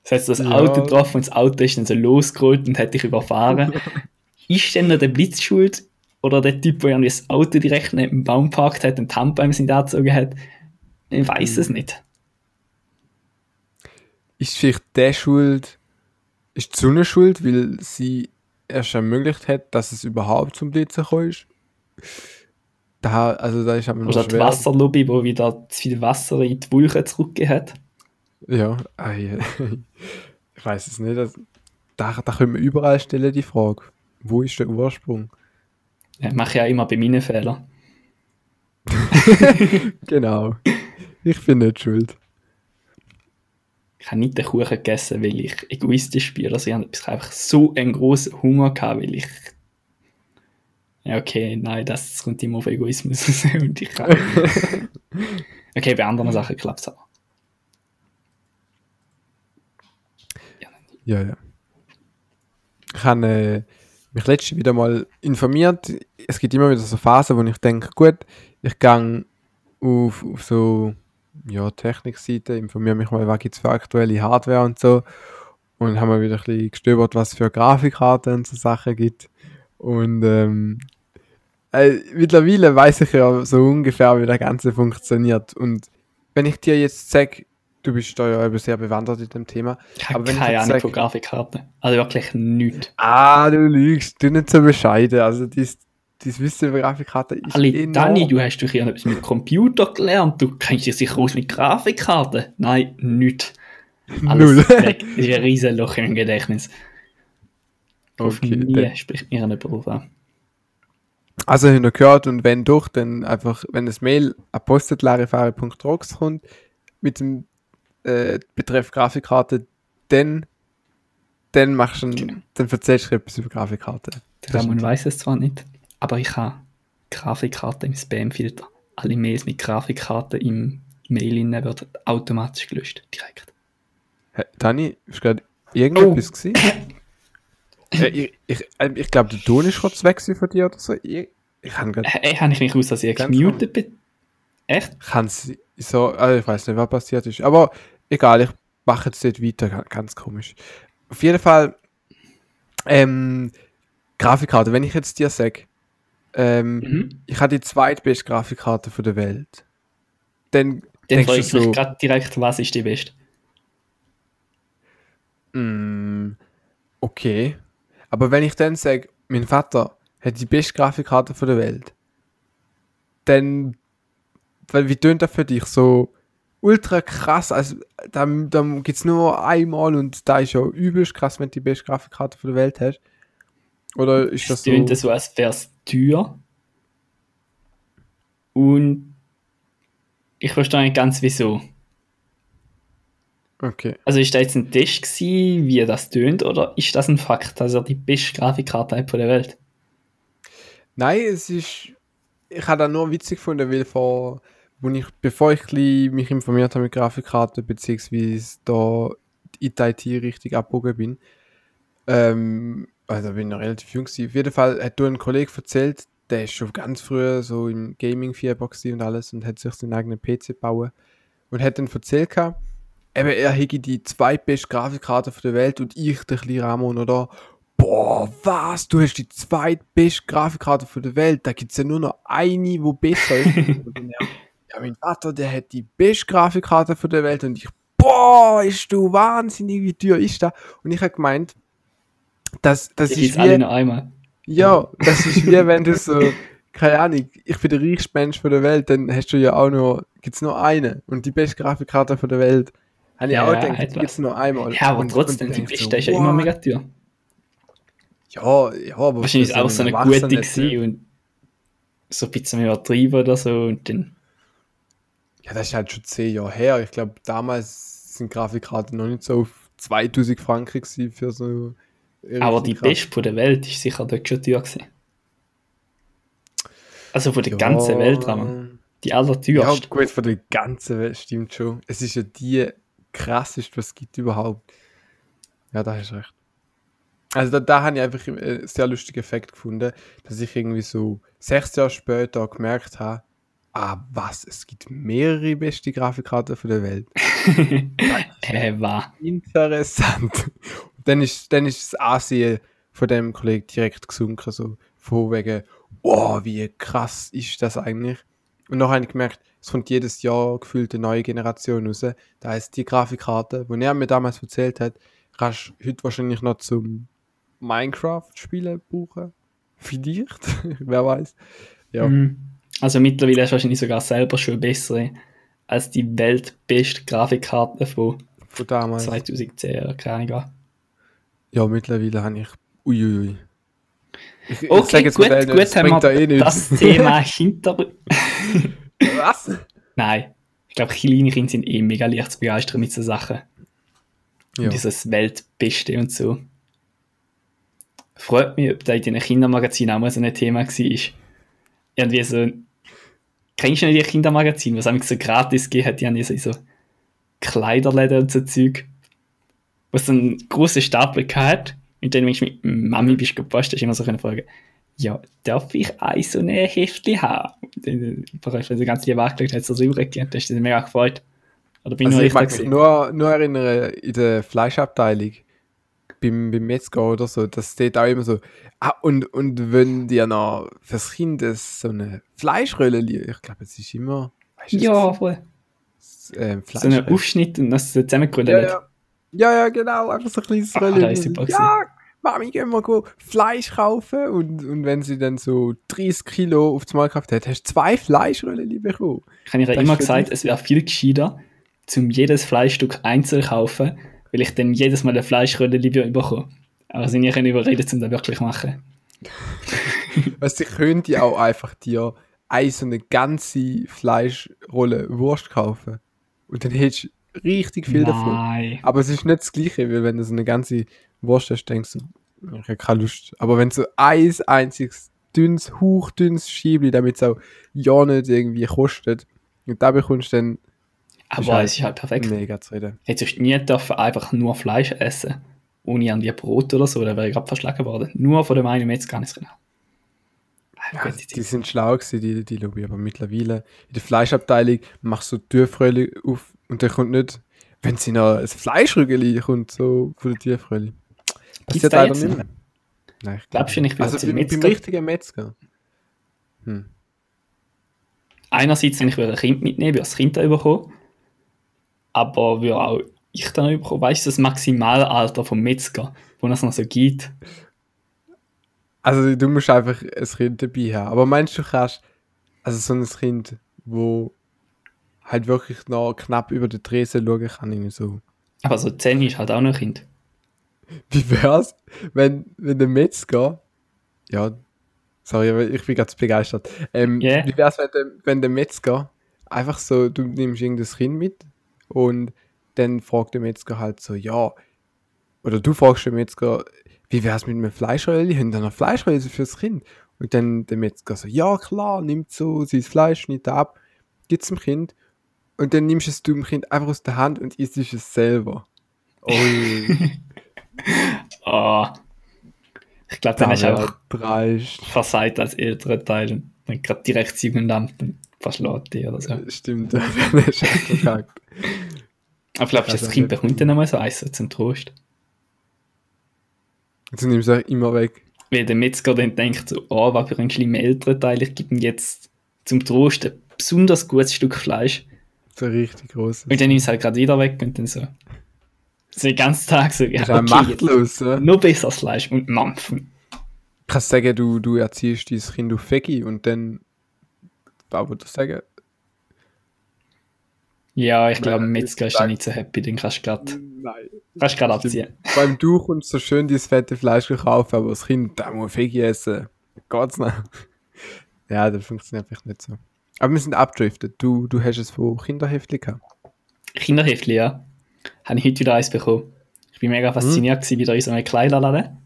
Das heißt, das Ja. Auto getroffen und das Auto ist dann so losgerollt und hat dich überfahren. ist denn noch der Blitz schuld? Oder der Typ, der irgendwie das Auto direkt neben dem Baum geparkt hat und Handbeine sind angezogen hat? Ich weiß Hm. es nicht. Ist vielleicht der schuld, ist die Sonne schuld, weil sie erst ermöglicht hat, dass es überhaupt zum Blitzen gekommen ist? Da, also da ist aber Oder die. Wasserlobby, wo wieder zu viel Wasser in die Wolken zurückgegeben hat. Ja, ei, ich weiß es nicht. Also, da, da können wir überall stellen, die Frage. Wo ist der Ursprung? Ja, mache ich ja immer bei meinen Fehlern. Genau. Ich bin nicht schuld. Ich habe nicht den Kuchen gegessen, weil ich egoistisch bin. Also ich habe einfach so einen großen Hunger gehabt, weil ich. Ja, okay, nein, das kommt immer auf Egoismus und ich kann. Okay, bei anderen Sachen klappt es aber. Ja, ja. Ich habe äh, mich letztens wieder mal informiert. Es gibt immer wieder so Phasen, wo ich denke, gut, ich gehe auf, auf so ja, Technikseite, informiere mich mal, was gibt es für aktuelle Hardware und so. Und haben wir wieder ein bisschen gestöbert, was für Grafikkarten und so Sachen gibt. Und ähm, äh, mittlerweile weiß ich ja so ungefähr, wie das Ganze funktioniert. Und wenn ich dir jetzt sage, du bist da ja sehr bewandert in dem Thema, Ich habe keine Ahnung von Grafikkarten. Also wirklich nichts. Ah, du lügst, du nicht so bescheiden. Also, dies, dies Wissen über Grafikkarten ist Ali, enorm. Dani, du hast doch etwas mit Computer gelernt. Du kennst dich sicher aus mit Grafikkarten. Nein, nichts. Alles Null. weg. Das ist ein riesen Loch im Gedächtnis. Auf Okay, nie dann- spricht mir jemand drauf an. Also, wenn ihr gehört und wenn doch, dann einfach, wenn das Mail an postetlarifari.rocks kommt, mit dem äh, Betreff Grafikkarte, dann, dann machst du, Genau. dann erzählst du etwas über Grafikkarten. Der Ramon weiß es zwar nicht, aber ich habe Grafikkarte im Spamfilter. Alle Mails mit Grafikkarte im Mail werden automatisch gelöscht. Direkt. Hey, Dani, ist gerade irgendetwas Oh. gewesen? äh, ich ich, äh, ich glaube, der Ton ist kurz weg von dir oder so. Ich, ich kann gerade Äh, habe ich mich aus, dass ich gemutet bin? Echt? kann es so, also ich weiß nicht, was passiert ist. Aber egal, ich mache jetzt nicht weiter, ga- ganz komisch. Auf jeden Fall, ähm, Grafikkarte, wenn ich jetzt dir sage, ähm, Mhm. ich habe die zweitbeste Grafikkarte von der Welt, dann Dann frage du ich mich so, gerade direkt, was ist die beste? mm, okay. Aber wenn ich dann sage, mein Vater hat die beste Grafikkarte von der Welt, dann, weil wie tönt das für dich so ultra krass? Also, dann, dann gibt es nur einmal und da ist ja übelst krass, wenn du die beste Grafikkarte der Welt hast. Oder ist das Es so? tönt so, als wäre es teuer. Und ich verstehe nicht ganz wieso. Okay. Also ist da jetzt ein Test gewesen, wie das tönt, oder ist das ein Fakt, dass er die beste Grafikkarte hat von der Welt? Nein, es ist. Ich habe das nur witzig gefunden, weil vor, wo ich, bevor ich mich informiert habe mit Grafikkarten, beziehungsweise da in die IT richtig abgebogen bin, ähm, also bin ich noch relativ jung gewesen. Auf jeden Fall hat du ein Kollege erzählt, der ist schon ganz früh so im Gaming-Fieber gewesen und alles und hat sich seinen eigenen PC gebaut und hat dann erzählt gehabt, eben er hätte die zweitbeste Grafikkarte der Welt und ich, der kleine Ramon, oder? Boah, was? Du hast die zweitbeste Grafikkarte der Welt. Da gibt es ja nur noch eine, die besser ist. Und dann ja, mein Vater, der hat die beste Grafikkarte von der Welt. Und ich, boah, ist du wahnsinnig, wie teuer ist das? Und ich habe gemeint, das, das Das ist ist alle wie, noch einmal. ja, das ist wie wenn du so, keine Ahnung, ich bin der reichste Mensch von der Welt, dann hast du ja auch nur, gibt es nur eine. Und die beste Grafikkarte von der Welt. Habe ich Ja, auch gedacht, die gibt was. es nur einmal. Ja, aber Und- trotzdem, und die beste so, ist ja immer mega teuer. Ja, ja, aber. Wahrscheinlich ist auch so eine gute gewesen und so ein bisschen übertrieben oder so und dann, Ja, das ist halt schon zehn Jahre her. Ich glaube, damals sind Grafikkarten noch nicht so auf 2000 Franken für so. Aber die beste von der Welt ist sicher dort schon teuer gewesen. Also von der Ja. ganzen Welt, Rahmen. Die Ja, allerteuerste. gut, von der ganzen Welt stimmt schon. Es ist ja die krasseste, was es gibt überhaupt. Ja, da hast du recht. Also da, da habe ich einfach einen sehr lustigen Effekt gefunden, dass ich irgendwie so sechs Jahre später gemerkt habe, ah was, es gibt mehrere beste Grafikkarten von der Welt. äh, was? Interessant. Und dann ist, dann ist das Ansehen von dem Kollegen direkt gesunken, so von wegen, oh, wie krass ist das eigentlich? Und noch habe ich gemerkt, es kommt jedes Jahr gefühlt eine neue Generation raus. Da heißt die Grafikkarte, die er mir damals erzählt hat, kannst du heute wahrscheinlich noch zum Minecraft-Spielen brauchen. Vielleicht, wer weiß. Ja. Mhm. Also mittlerweile ist wahrscheinlich sogar selber schon bessere als die weltbeste Grafikkarte von Von damals. 2010 oder keine Ahnung. Ja, mittlerweile habe ich. Uiuiui. Ich, ich Okay, jetzt gut, gut, das haben wir da eh das Thema hinter... Was? Nein, ich glaube, kleine Kinder sind eh mega leicht zu begeistern mit so Sachen. Ja. Und dieses Weltbeste und so. Freut mich, ob da in den Kindermagazinen auch mal so ein Thema war. Irgendwie so. Kennst du nicht die Kindermagazine, was eigentlich so gratis gegeben hat? Die haben ja so, so Kleiderläden und so Zeug. Wo so einen großen Stapel gehabt und dann, wenn ich mit Mami bist gepostet, ist immer so eine Frage. Ja, darf ich ein so ein Heftchen haben? Und dann, wenn sie ganz lieb angeschaut hat, so so übergegeben, da ist sie mega gefreut. Oder bin Also ich ich mag mich nur, nur erinnern, in der Fleischabteilung, beim, beim Metzger oder so, das steht auch immer so, ah, und, und wenn dir noch fürs Kind das so eine Fleischrölle liegt, ich glaube, es ist immer, weißt du, Ja, voll. das, ähm, So einen Fleischrölle. Aufschnitt und das zusammengerollt. ja, ja. ja, ja, genau, einfach so ein kleines Ah, ist super ja, Mami, gehen wir go Fleisch kaufen und, und wenn sie dann so 30 Kilo aufs Mal gekauft hat, hast du zwei Fleischrölle bekommen. Ich habe ihr immer gesagt, es wäre viel gescheiter, zum jedes Fleischstück einzeln kaufen, weil ich dann jedes Mal eine Fleischrölle lieber bekomme. Aber sie nicht überredet, um das wirklich zu machen. Weißt du, ich könnte auch einfach dir eine so eine ganze Fleischrolle Wurst kaufen. Und dann hättest du richtig viel davon. Nein. Aber es ist nicht das Gleiche, weil wenn du so eine ganze Wurst hast, denkst du, ich habe keine Lust. Aber wenn du so ein einziges dünnes, hauchdünnes Schiebli, damit es auch ja nicht irgendwie kostet, und da bekommst du dann Aber halt es ist halt perfekt. mega zu reden. Hättest du nie dürfen einfach nur Fleisch essen, ohne irgendwie Brot oder so, dann wäre ich gerade verschlagen worden. Nur von dem einen Metzger kann ich es genau. Ja, die sind schlau gewesen, die, die Lobby, aber mittlerweile in der Fleischabteilung machst du Türfröli auf und dann kommt nicht, wenn sie noch ein Fleischrügeli kommt, so von der Türfröli. Gibt's Passiert leider nicht mehr. Nein, ich Glaubst du nicht, Also beim, beim Metzger? richtigen Metzger. Hm. Einerseits, wenn ich ein Kind mitnehmen würde, das Kind da bekommen. Aber würde auch ich dann noch bekommen. Weißt du, das Maximalalter vom Metzger, wo es noch so gibt? Also du musst einfach ein Kind dabei haben. Aber meinst du, kannst, also so ein Kind, wo halt wirklich noch knapp über den Tresen schauen kann, irgendwie so. Aber so 10 ist halt auch noch ein Kind. Wie wär's, wenn, wenn der Metzger, ja, sorry, aber ich bin ganz begeistert. Ähm, Yeah. Wie wär's, wenn der, wenn der Metzger einfach so, du nimmst irgendein Kind mit und dann fragt der Metzger halt so, ja, oder du fragst den Metzger, wie wär's mit einem Fleischröllchen? Haben da noch Fleischröllchen fürs Kind? Und dann der Metzger so, ja klar, nimmt so sein Fleisch, schneidet ab, gibt's dem Kind und dann nimmst du es dem Kind einfach aus der Hand und isst es selber. Ui. Ah. Ich glaube, dann wär einfach dreist. versagt als älterer Teil dann gerade direkt sieben Lampen verschlägt die oder so. Stimmt, dann ist er verkackt. Aber glaubst du, Also das Kind bekommt dann einmal so eins so zum Trost? Jetzt nimmst du es immer weg. Weil der Metzger dann denkt so, oh, was für ein schlimmer älterer Teil, ich gebe ihm jetzt zum Trost ein besonders gutes Stück Fleisch. So richtig groß. Und dann nimmst du halt gerade wieder weg und dann so. So den ganzen Tag so, ja, okay, machtlos. Ja? noch besseres Fleisch und Mampfen. Kannst sagen, du, du erziehst dein Kind auf Veggie und dann. Würdest du sagen? Ja, ich glaube, Metzger ist da nicht so happy, den kannst du gerade Nein. kannst du gerade abziehen. Beim Du kommst so schön dieses fette Fleisch kaufen, aber das Kind, da muss Veggie essen. Geht's noch? Ja, das funktioniert vielleicht nicht so. Aber wir sind abdriftet. Du, du hast es von Kinderheftchen gehabt. Kinderheftli, ja. Habe ich heute wieder eins bekommen. Ich bin mega fasziniert mhm. wieder in so einem Kleiderladen.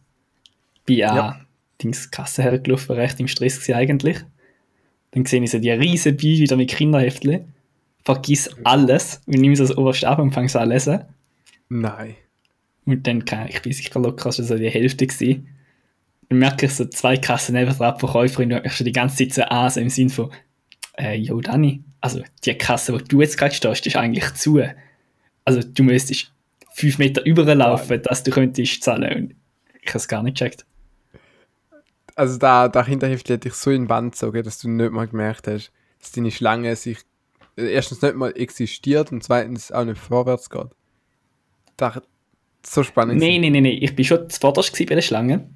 Bin ja, ja. Dings Kasse hergelaufen, recht im Stress eigentlich. Dann sehe ich so die riesen Bi wieder mit Kinderheftchen. Vergiss alles und nehme so das oberste ab und fange so an lesen. Nein. Und dann, kann ich bin sicher locker schon so die Hälfte gewesen. Dann merke ich so zwei Kassen neben der Verkäuferin und mich schon die ganze Zeit so an, so im Sinn von, äh, yo Dani, also die Kasse, wo du jetzt gerade stehst, ist eigentlich zu. Also du müsstest fünf Meter überlaufen, dass du könntest zahlen. Und ich habe es gar nicht gecheckt. Also da, da Hinterhälfte hätte ich so in die Wand gezogen, dass du nicht mal gemerkt hast, dass deine Schlange sich erstens nicht mal existiert und zweitens auch nicht vorwärts geht. Das so spannend. Nein, nein, nein, nein. Ich bin schon zuvorderst bei der Schlange.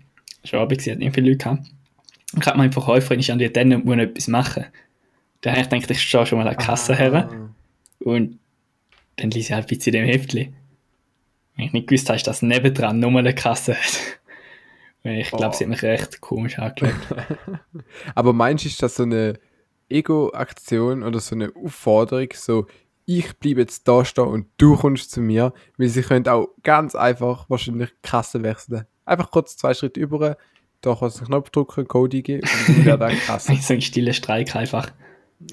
Schon Abend, sie hat nicht viele Leute gehabt. Ich habe meinen Verkäuferin ist an die dann muss etwas machen. Dann habe ich gedacht, ich stehe schon mal an der Kasse ah. her. Und dann ließ ich halt ein bisschen in dem Heftchen. Wenn ich nicht gewusst habe, dass nebendran nochmal eine Kasse hat. Ich glaube, oh. sie hat mich recht komisch angeschaut. Aber meinst du, ist das so eine Ego-Aktion oder so eine Aufforderung, so ich bleibe jetzt da stehen und du kommst zu mir, weil sie können auch ganz einfach wahrscheinlich Kasse wechseln. Einfach kurz zwei Schritte über, da kannst du einen Knopf drücken, Code eingeben und dann dann Kasse. so ein stiller Streik einfach.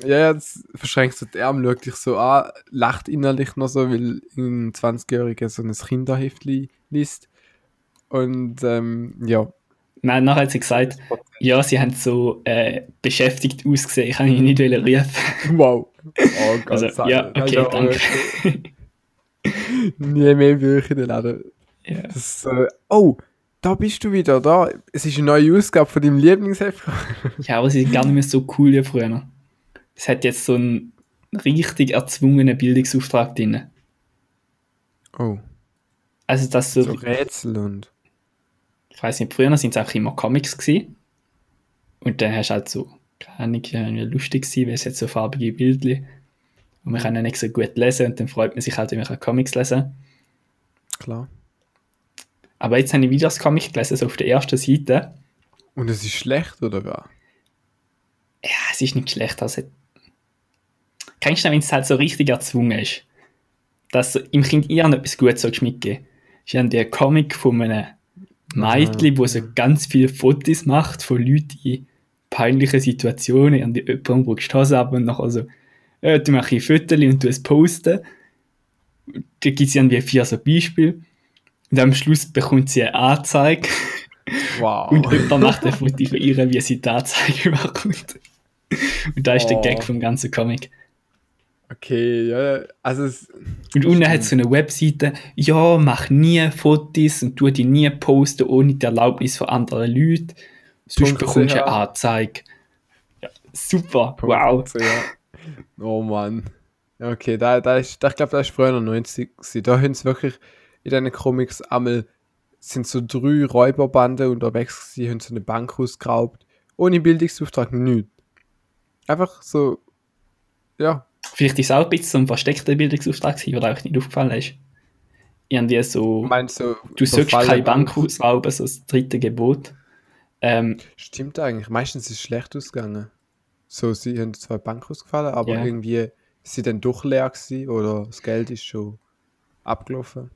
Ja, jetzt verschränkst du die Arme, schaut dich so an, lacht innerlich noch so, weil ein 20-Jähriger so ein Kinderheftli liest. Und ähm, ja, Nein, nachher hat sie gesagt, ja, sie haben so äh, beschäftigt ausgesehen, ich kann ihn nicht rufen. Wow. Oh Gott, also, ja, okay, ja, danke. Nie mehr Bücher in den Laden. Ja. Das, äh, oh, da bist du wieder, da. Es ist eine neue Ausgabe von deinem Lieblingsheft. ja, aber sie sind gar nicht mehr so cool wie früher. Es hat jetzt so einen richtig erzwungenen Bildungsauftrag drin. Oh. Also das so... So Rätsel und ich weiß nicht, früher sind es auch immer Comics gewesen. Und dann hast du halt so, keine Ahnung, lustig gewesen, weil es jetzt so farbige Bilder und man kann ja nicht so gut lesen und dann freut man sich halt, wenn man Comics lesen Klar. Aber jetzt habe ich wieder das Comic gelesen, so auf der ersten Seite. Und es ist schlecht, oder was? Ja, es ist nicht schlecht. Also, kennst du, wenn es halt so richtig erzwungen ist? Dass so, im Kind irgendetwas Gutes mitgeben Ich habe den Comic von einem Mädchen, wo so ganz viele Fotos macht von Leuten in peinlichen Situationen und jemand rutscht die Hose ab und nachher so, äh, du machst ein Foto und du es posten. Da gibt es irgendwie vier so Beispiele. Und am Schluss bekommt sie eine Anzeige. Wow. Und jemand macht ein Foto von ihr, wie sie die Anzeige bekommt. Und da ist oh. der Gag vom ganzen Comic. Okay, ja, also es Und unten hat es so eine Webseite, ja, mach nie Fotos und tu die nie posten ohne die Erlaubnis von anderen Leuten. Sonst bekommst du eine Anzeige. Ja, super, wow. Oh Mann. Okay, da, da ist, da, ich glaube, da ist früher noch 90 gewesen. Da haben sie wirklich in diesen Comics einmal sind so drei Räuberbande unterwegs gewesen, haben so eine Bank ausgeraubt. Ohne Bildungsauftrag, nichts. Einfach so, ja, Vielleicht ist es auch ein bisschen so ein versteckter Bildungsauftrag der euch nicht aufgefallen ist. Irgendwie so, Meinst du, du sollst keine Bank ausrauben, so das dritte Gebot. Ähm, Stimmt eigentlich, meistens ist es schlecht ausgegangen. So, sie haben zwar Bank ausgefallen, aber yeah. irgendwie sie dann doch leer gewesen oder das Geld ist schon abgelaufen.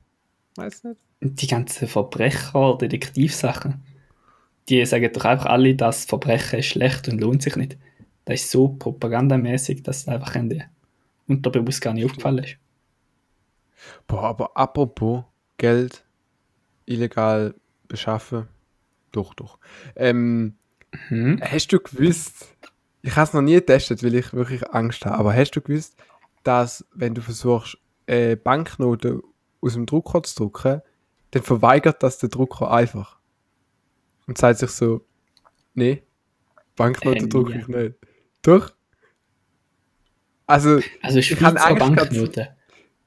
Weiß nicht. Die ganzen Verbrecher, Detektivsachen, die sagen doch einfach alle, dass Verbrechen ist schlecht und lohnt sich nicht. Das ist so propagandamäßig, dass es einfach Ende unterbewusst gar nicht aufgefallen ist. Boah, aber apropos Geld illegal beschaffen. Doch, doch. Ähm, mhm. Hast du gewusst, ich habe es noch nie getestet, weil ich wirklich Angst habe, aber hast du gewusst, dass wenn du versuchst, äh, Banknoten aus dem Drucker zu drucken, dann verweigert das der Drucker einfach. Und sagt sich so, nee, Banknoten ähm, drucke ja. ich nicht. Doch? Also, also Angst Banknoten.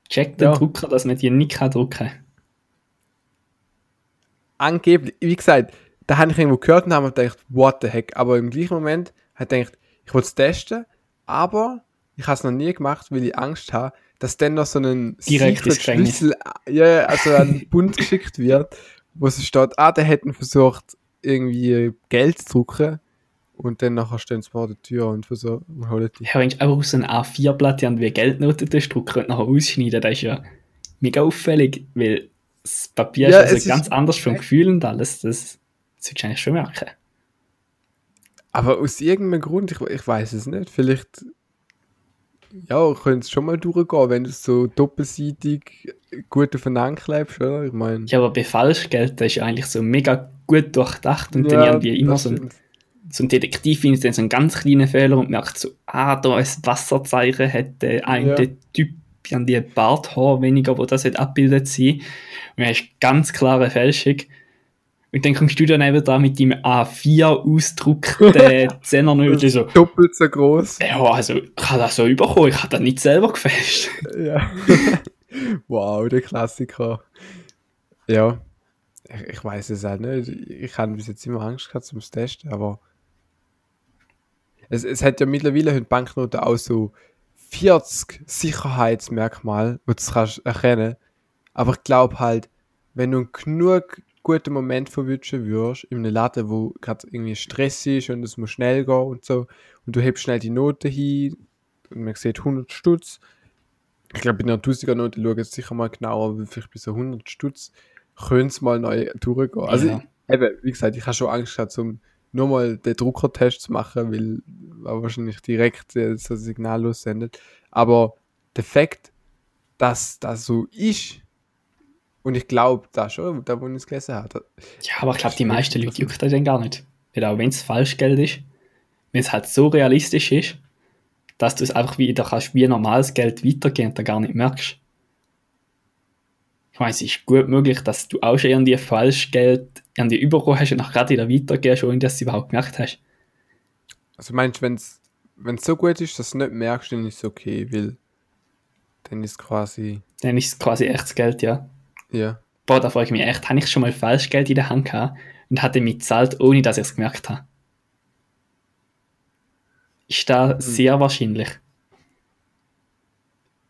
Check den ja. Drucker, dass man die nicht drucken kann. Angeblich, wie gesagt, da habe ich irgendwo gehört und habe mir gedacht, what the heck. Aber im gleichen Moment habe ich gedacht, ich wollte es testen, aber ich habe es noch nie gemacht, weil ich Angst habe, dass dann noch so ein Schlüssel, ja, also an Bund geschickt wird, wo es steht, ah, der hätten versucht, irgendwie Geld zu drucken und dann nachher stehen sie vor der Tür und so und holen die. Ja, wenn du einfach aus einem A4-Blatt wie Geldnoten drucken und nachher ausschneiden, das ist ja mega auffällig, weil das Papier Ja, ist also es ist- ganz anders vom Gefühl und alles. Das, das würdest du eigentlich schon merken. Aber aus irgendeinem Grund, ich, ich weiß es nicht, vielleicht ja, könnte es schon mal durchgehen, wenn du es so doppelseitig gut aufeinander klebst, oder? Ich meine, Ja, aber bei Falschgeld, das ist ja eigentlich so mega gut durchdacht und dann irgendwie immer so ein. So ein Detektiv findet dann so einen ganz kleinen Fehler und merkt so, ah, da ein Wasserzeichen hat der eine Ja. Typ an die Barthaar weniger, wo das hat abgebildet sein. Und ist ganz klare Fälschung. Und dann kommst du dann eben da mit deinem A4 ausgedruckten Zehnernötchen so, Doppelt so groß. ja, also, ich habe das so bekommen, ich habe das nicht selber gefälscht. Ja. wow, der Klassiker. Ja, ich, ich weiß es auch nicht. Ich habe bis jetzt immer Angst gehabt zum Testen, aber es, es hat ja mittlerweile heute Banknoten auch so 40 Sicherheitsmerkmale, wo du kannst erkennen. Aber ich glaube halt, wenn du einen genug guten Moment verwünschen würdest, in einem Laden, wo gerade irgendwie Stress ist und es muss schnell gehen und so, und du hebst schnell die Note hin und man sieht 100 Stutz, ich glaube, in einer 1000er Note schaue ich jetzt sicher mal genauer, aber vielleicht bis so 100 Stutz könnte es mal neu durchgehen. Also, Ja. ich, eben, wie gesagt, ich habe schon Angst gehabt, um nur mal den Druckertest zu machen, weil er wahrscheinlich direkt äh, so ein Signal lossendet. Aber der Fakt, dass das so ist, und ich glaube, da schon, da wo ich es gelesen habe, Ja, aber ich glaube, die meisten Leute juckt das dann gar nicht. Weil auch wenn es Falschgeld ist, wenn es halt so realistisch ist, dass du es einfach wieder kannst wie normales Geld weitergeben und dann gar nicht merkst. Ich meine, es ist gut möglich, dass du auch schon irgendwie Falschgeld irgendwie bekommen hast und nachher gerade wieder weitergehst, ohne dass du es überhaupt gemerkt hast. also meinst du, wenn es so gut ist, dass du nicht merkst, dann ist es okay, weil dann ist es quasi, Dann ist es quasi echtes Geld, ja. ja. Boah, da frage ich mich echt, habe ich schon mal Falschgeld in der Hand gehabt und hatte mich gezahlt, ohne dass ich es gemerkt habe? Ist da sehr wahrscheinlich.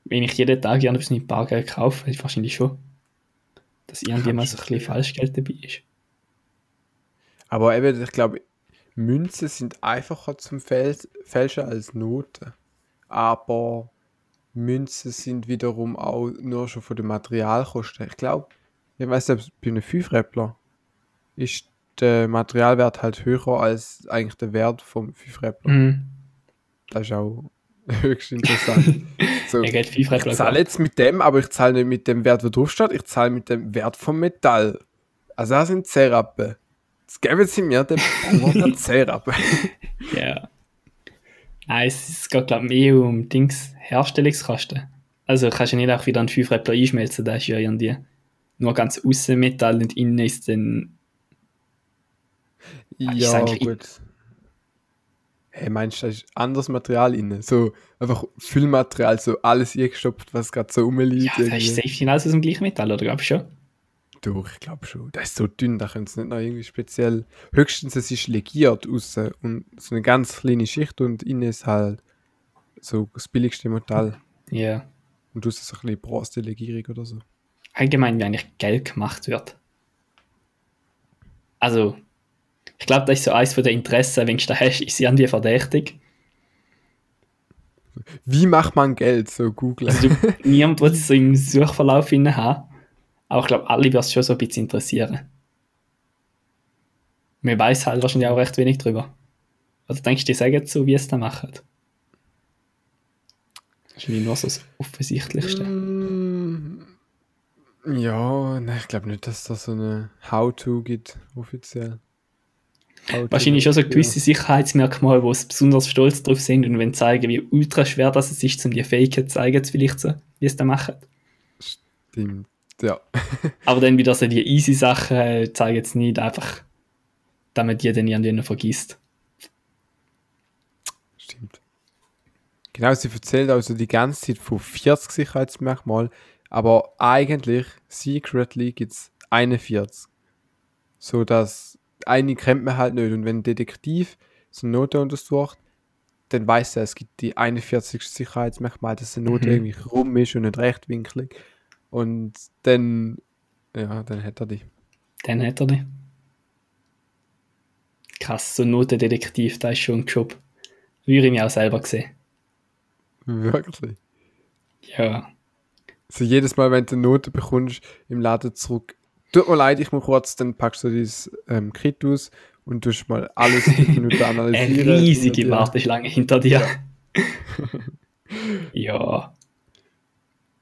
Wenn ich jeden Tag gerne ein Bargeld kaufe, ist wahrscheinlich schon, dass irgendwie mal so ein bisschen Falschgeld dabei ist. Aber eben, ich glaube, Münzen sind einfacher zum Fäl Fälschen als Noten. Aber Münzen sind wiederum auch nur schon von den Materialkosten. Ich glaube, ich weiß nicht, bei einem 5-Räppler ist der Materialwert halt höher als eigentlich der Wert vom 5-Räppler. Mhm. Das ist auch höchst interessant. so, Er geht viel ich zahle jetzt mit dem, aber ich zahle nicht mit dem Wert, der drauf steht, ich zahle mit dem Wert vom Metall. Also das sind 10 Rappen. Jetzt geben sie mir den 10 Rappen. Ja. Nein, es geht, glaube ich, mehr um Dings Herstellungskosten. Also kannst du nicht auch wieder einen 5 Räppler einschmelzen, da ist ja irgendwie nur ganz außen Metall und innen ist dann ist Ja, eigentlich- gut. Hey, meinst du, da ist anderes Material drin? So einfach Füllmaterial, so alles eingestopft, was gerade so rumliegt. Ja, das ist irgendwie. safe alles aus dem gleichen Metall, oder glaubst du schon? Doch, ich glaube schon. Das ist so dünn, da können sie nicht noch irgendwie speziell. Höchstens es ist legiert außen und so eine ganz kleine Schicht und innen ist halt so das billigste Metall. Ja. Und du hast so ein bisschen Bronze-Legierung oder so. Allgemein, wie eigentlich Geld gemacht wird. Also, ich glaube, das ist so eins von den Interessen, wenn du da hast, ist sie verdächtig. Wie macht man Geld? So Google. Also, niemand wird es so im Suchverlauf haben. Aber ich glaube, alle wird es schon so ein bisschen interessieren. Man weiß halt wahrscheinlich auch recht wenig drüber. Oder denkst du, die sagen so, wie es da machen? Wahrscheinlich nur so das Offensichtlichste. Mm, Ja, ne, ich glaube nicht, dass das so eine How-To gibt, offiziell. Wahrscheinlich schon so gewisse Sicherheitsmerkmale, wo sie besonders stolz drauf sind und wenn zeigen, wie ultra schwer das es ist, um die Fähigkeit zu zeigen, vielleicht so, wie es da machen. Stimmt, ja. Aber dann wieder so die easy Sachen äh, zeigen jetzt nicht einfach, damit die dann irgendwie noch vergisst. Stimmt. Genau, sie erzählt also die ganze Zeit von 40 Sicherheitsmerkmalen, aber eigentlich, secretly, gibt es 41. So dass eine kennt man halt nicht. Und wenn ein Detektiv so eine Note untersucht, dann weiß er, es gibt die 41 Sicherheitsmerkmale, dass eine Note Mhm. irgendwie rum ist und nicht rechtwinklig. Und dann, ja, dann hat er die. Dann hat er die. Krass, so ein Notendetektiv, da ist schon ein Job. Würde ich mich auch selber sehen. Wirklich. Ja. So jedes Mal, wenn du eine Note bekommst, im Laden zurück. Tut mir leid, ich muss kurz, dann packst du dieses ähm, Kit aus und tust mal alles Minuten Eine analysieren. riesige Und, ja. Warteschlange hinter dir. ja.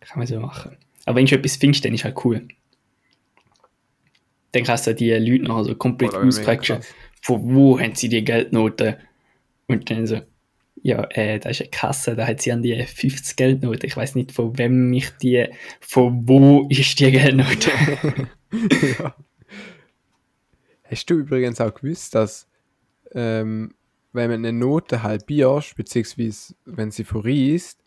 Kann man so machen. Aber wenn du etwas findest, dann ist halt cool. Dann kannst du die Leute noch so komplett Oder krass. Von wo haben sie die Geldnoten? Und dann so, ja, äh, da ist eine Kasse, da hat sie an die 50 Geldnoten. Ich weiß nicht, von wem ich die, von wo ist die Geldnote? ja. Hast du übrigens auch gewusst, dass ähm, wenn man eine Note halbierst, beziehungsweise wenn sie verreist,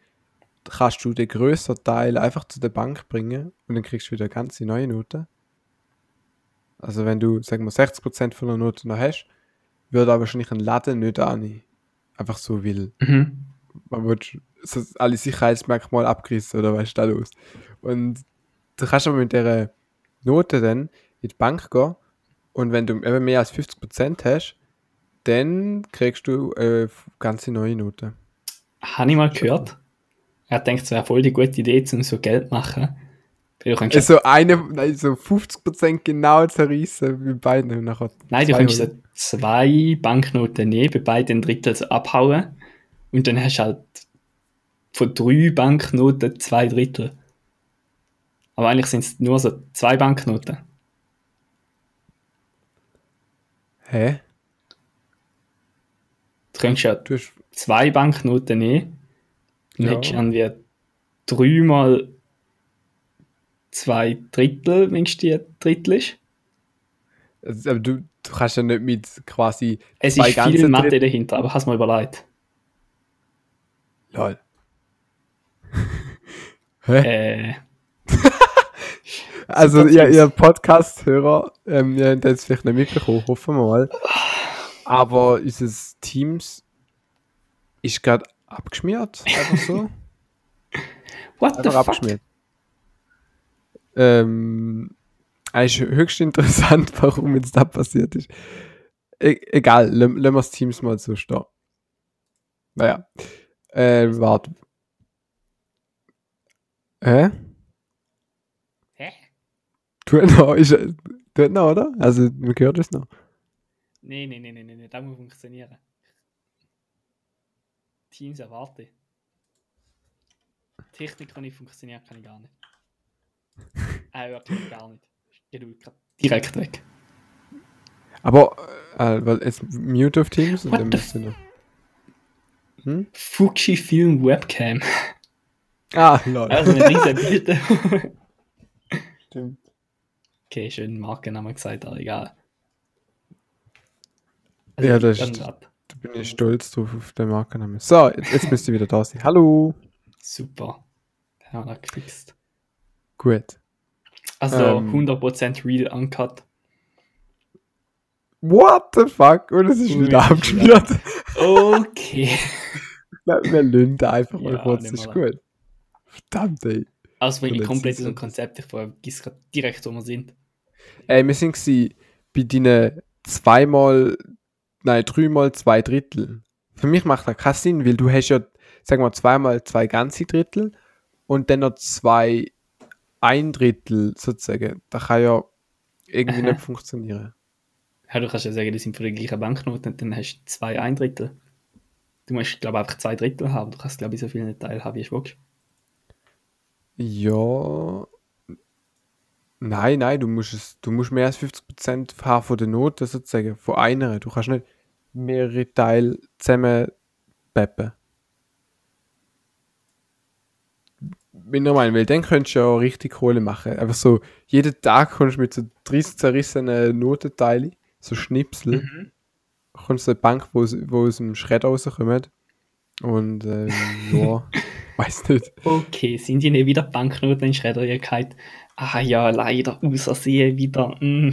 kannst du den größeren Teil einfach zu der Bank bringen und dann kriegst du wieder eine ganze neue Note. Also wenn du, sagen wir, 60% von der Note noch hast, würde aber wahrscheinlich ein Laden nicht annehmen. Einfach so, weil mhm. man wird alle Sicherheitsmerkmale abgerissen oder was ist da los? Und du kannst aber mit dieser Note dann in die Bank gehen und wenn du eben mehr als 50% hast, dann kriegst du eine ganze neue Note. Habe ich mal gehört. Er denkt, es wäre voll die gute Idee, um so Geld zu machen. Also eine, nein, so 50% genau zerreißen wie beiden und nachher Nein, du kannst zwei Banknoten nehmen, bei beiden Drittel so abhauen und dann hast du halt von drei Banknoten zwei Drittel. Aber eigentlich sind es nur so zwei Banknoten. Hä? Du könntest ja Du hast, zwei Banknoten nehmen und Ja. dann wie dreimal zwei Drittel, wenn es die Drittel ist. also, aber du, du kannst ja nicht mit quasi Es ist viel Mathe Drittel- dahinter, aber hast mal überlegt. Lol. Hä? Äh, Also ihr, ihr Podcast-Hörer, ähm, ihr habt das vielleicht nicht mitbekommen, hoffen wir mal. Aber unser Teams ist gerade abgeschmiert, einfach so. what the einfach fuck? abgeschmiert. Ähm, eigentlich höchst interessant, warum jetzt da passiert ist. E egal, lassen wir das Teams mal so stehen. Naja. Äh, warte. Hä? Hä? Tut noch, ist, tut noch, oder? Also, man hört es noch. Nee, nee, nee, nee, nee, das muss funktionieren. Teams erwarte. Technik, die nicht funktioniert, kann ich gar nicht. Ah, wirklich gar nicht. Grad direkt weg. Aber, äh, weil jetzt Mute auf Teams und dann the müsst ihr noch. Hm? Fujifilm Webcam. Ah, lol. Also ein riesen Bild. Stimmt. Okay, schön Markennamen gesagt, aber egal. Ja, das ist- grad. Da bin ich stolz drauf auf den Markennamen. So, jetzt, jetzt müsst ihr wieder da sein. Hallo. Super. Ja, das gefixt. Gut. Also Ähm. 100% real uncut. What the fuck? Und es ist wieder abgeschmiert. Okay. Wir da einfach mal Ja, kurz. Das ist wir gut. Verdammt, ey. Also bringt mich Oder komplett sie aus dem so- Konzept. Ich vergiss gerade direkt, wo wir sind. Ey, wir sind bei deinen zweimal, nein, dreimal zwei Drittel. Für mich macht das keinen Sinn, weil du hast ja, sag mal, zweimal zwei ganze Drittel und dann noch zwei ein Drittel sozusagen. Das kann ja irgendwie Aha. nicht funktionieren. Ja, du kannst ja sagen, die sind von der gleichen Banknote und dann hast du zwei ein Drittel. Du musst, glaube ich, einfach zwei Drittel haben. Du kannst, glaube ich, so viele Teile haben, wie du willst. Ja. Nein, nein, du musst es, du musst mehr als 50% haben von der Note sozusagen, von einer. Du kannst nicht mehrere Teile zusammen peppen. Bin Meinung, weil dann könntest du ja auch richtig Kohle machen. Einfach so, jeden Tag kommst du mit so 30 zerrissenen Notenteilen, so Schnipsel, kommst du in die Bank, wo, wo aus dem Schredder rauskommen. Und, ähm, ja, weiß nicht. Okay, sind die nicht wieder Banknoten in Schredderigkeit? Ah ja, leider ausersehen wieder. Mm.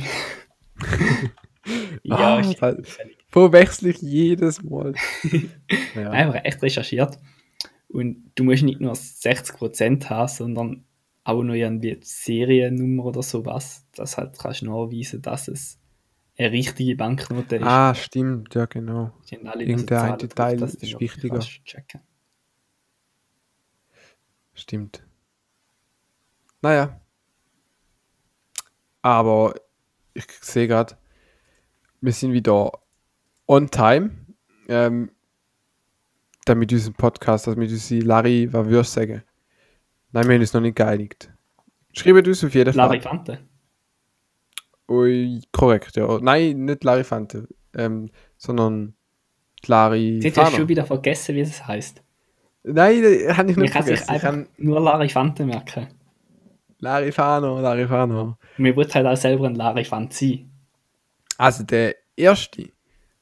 ja, Ah, das- zufällig. Verwechsel ich jedes Mal. ja. Einfach echt recherchiert. Und du musst nicht nur 60% haben, sondern auch noch irgendwie Seriennummer oder sowas. Das halt kannst du nachweisen, dass es eine richtige Banknote ist. Ah, stimmt, ja genau. Irgendein dass du ist wichtiger. Stimmt. Naja. Aber ich sehe gerade, wir sind wieder on time. Ähm, damit unseren Podcast, also mit unserem Larry, was würdest du sagen? Nein, wir haben uns noch nicht geeinigt. Schreibt uns auf jeden Fall. Larifante. Ui, korrekt, ja. Nein, nicht Larifante, ähm, sondern Larry. Jetzt hast du schon wieder vergessen, wie es heißt. Nein, das habe ich nicht kann vergessen. Ich einfach kann nur Larifante merken. Larifano, Larifano. Man wird halt auch selber ein Larifant sein. Also der erste,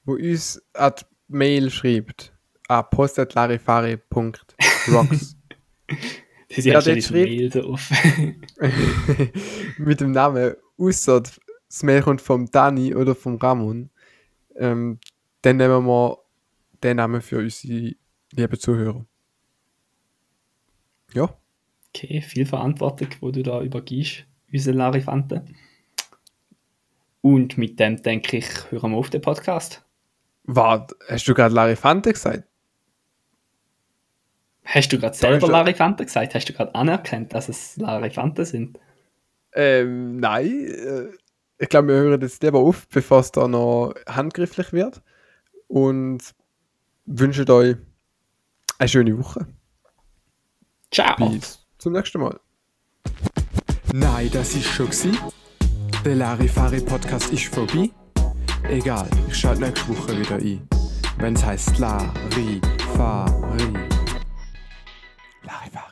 wo uns an die Mail schreibt, an post.larifari.rocks Das Ja, ist ja schon Mail drauf. mit dem Namen, außer das Mail kommt vom Dani oder vom Ramon, ähm, dann nehmen wir den Namen für unsere lieben Zuhörer. Ja, Okay, viel Verantwortung, wo du da übergibst, unsere Larifante. Und mit dem denke ich, hören wir auf den Podcast. warte, hast du gerade Larifante gesagt? Hast du gerade selber er- Larifante gesagt? Hast du gerade anerkannt, dass es Larifante sind? Ähm, nein. Äh, ich glaube, wir hören jetzt lieber auf, bevor es da noch handgrifflich wird. Und wünschen euch eine schöne Woche. Ciao! Bis zum nächsten Mal. Nein, das ist schon gsi. Der Larifari Podcast ist vorbei. Egal, ich schalte nächste Woche wieder ein. Wenn's heißt Larifari. Larifari.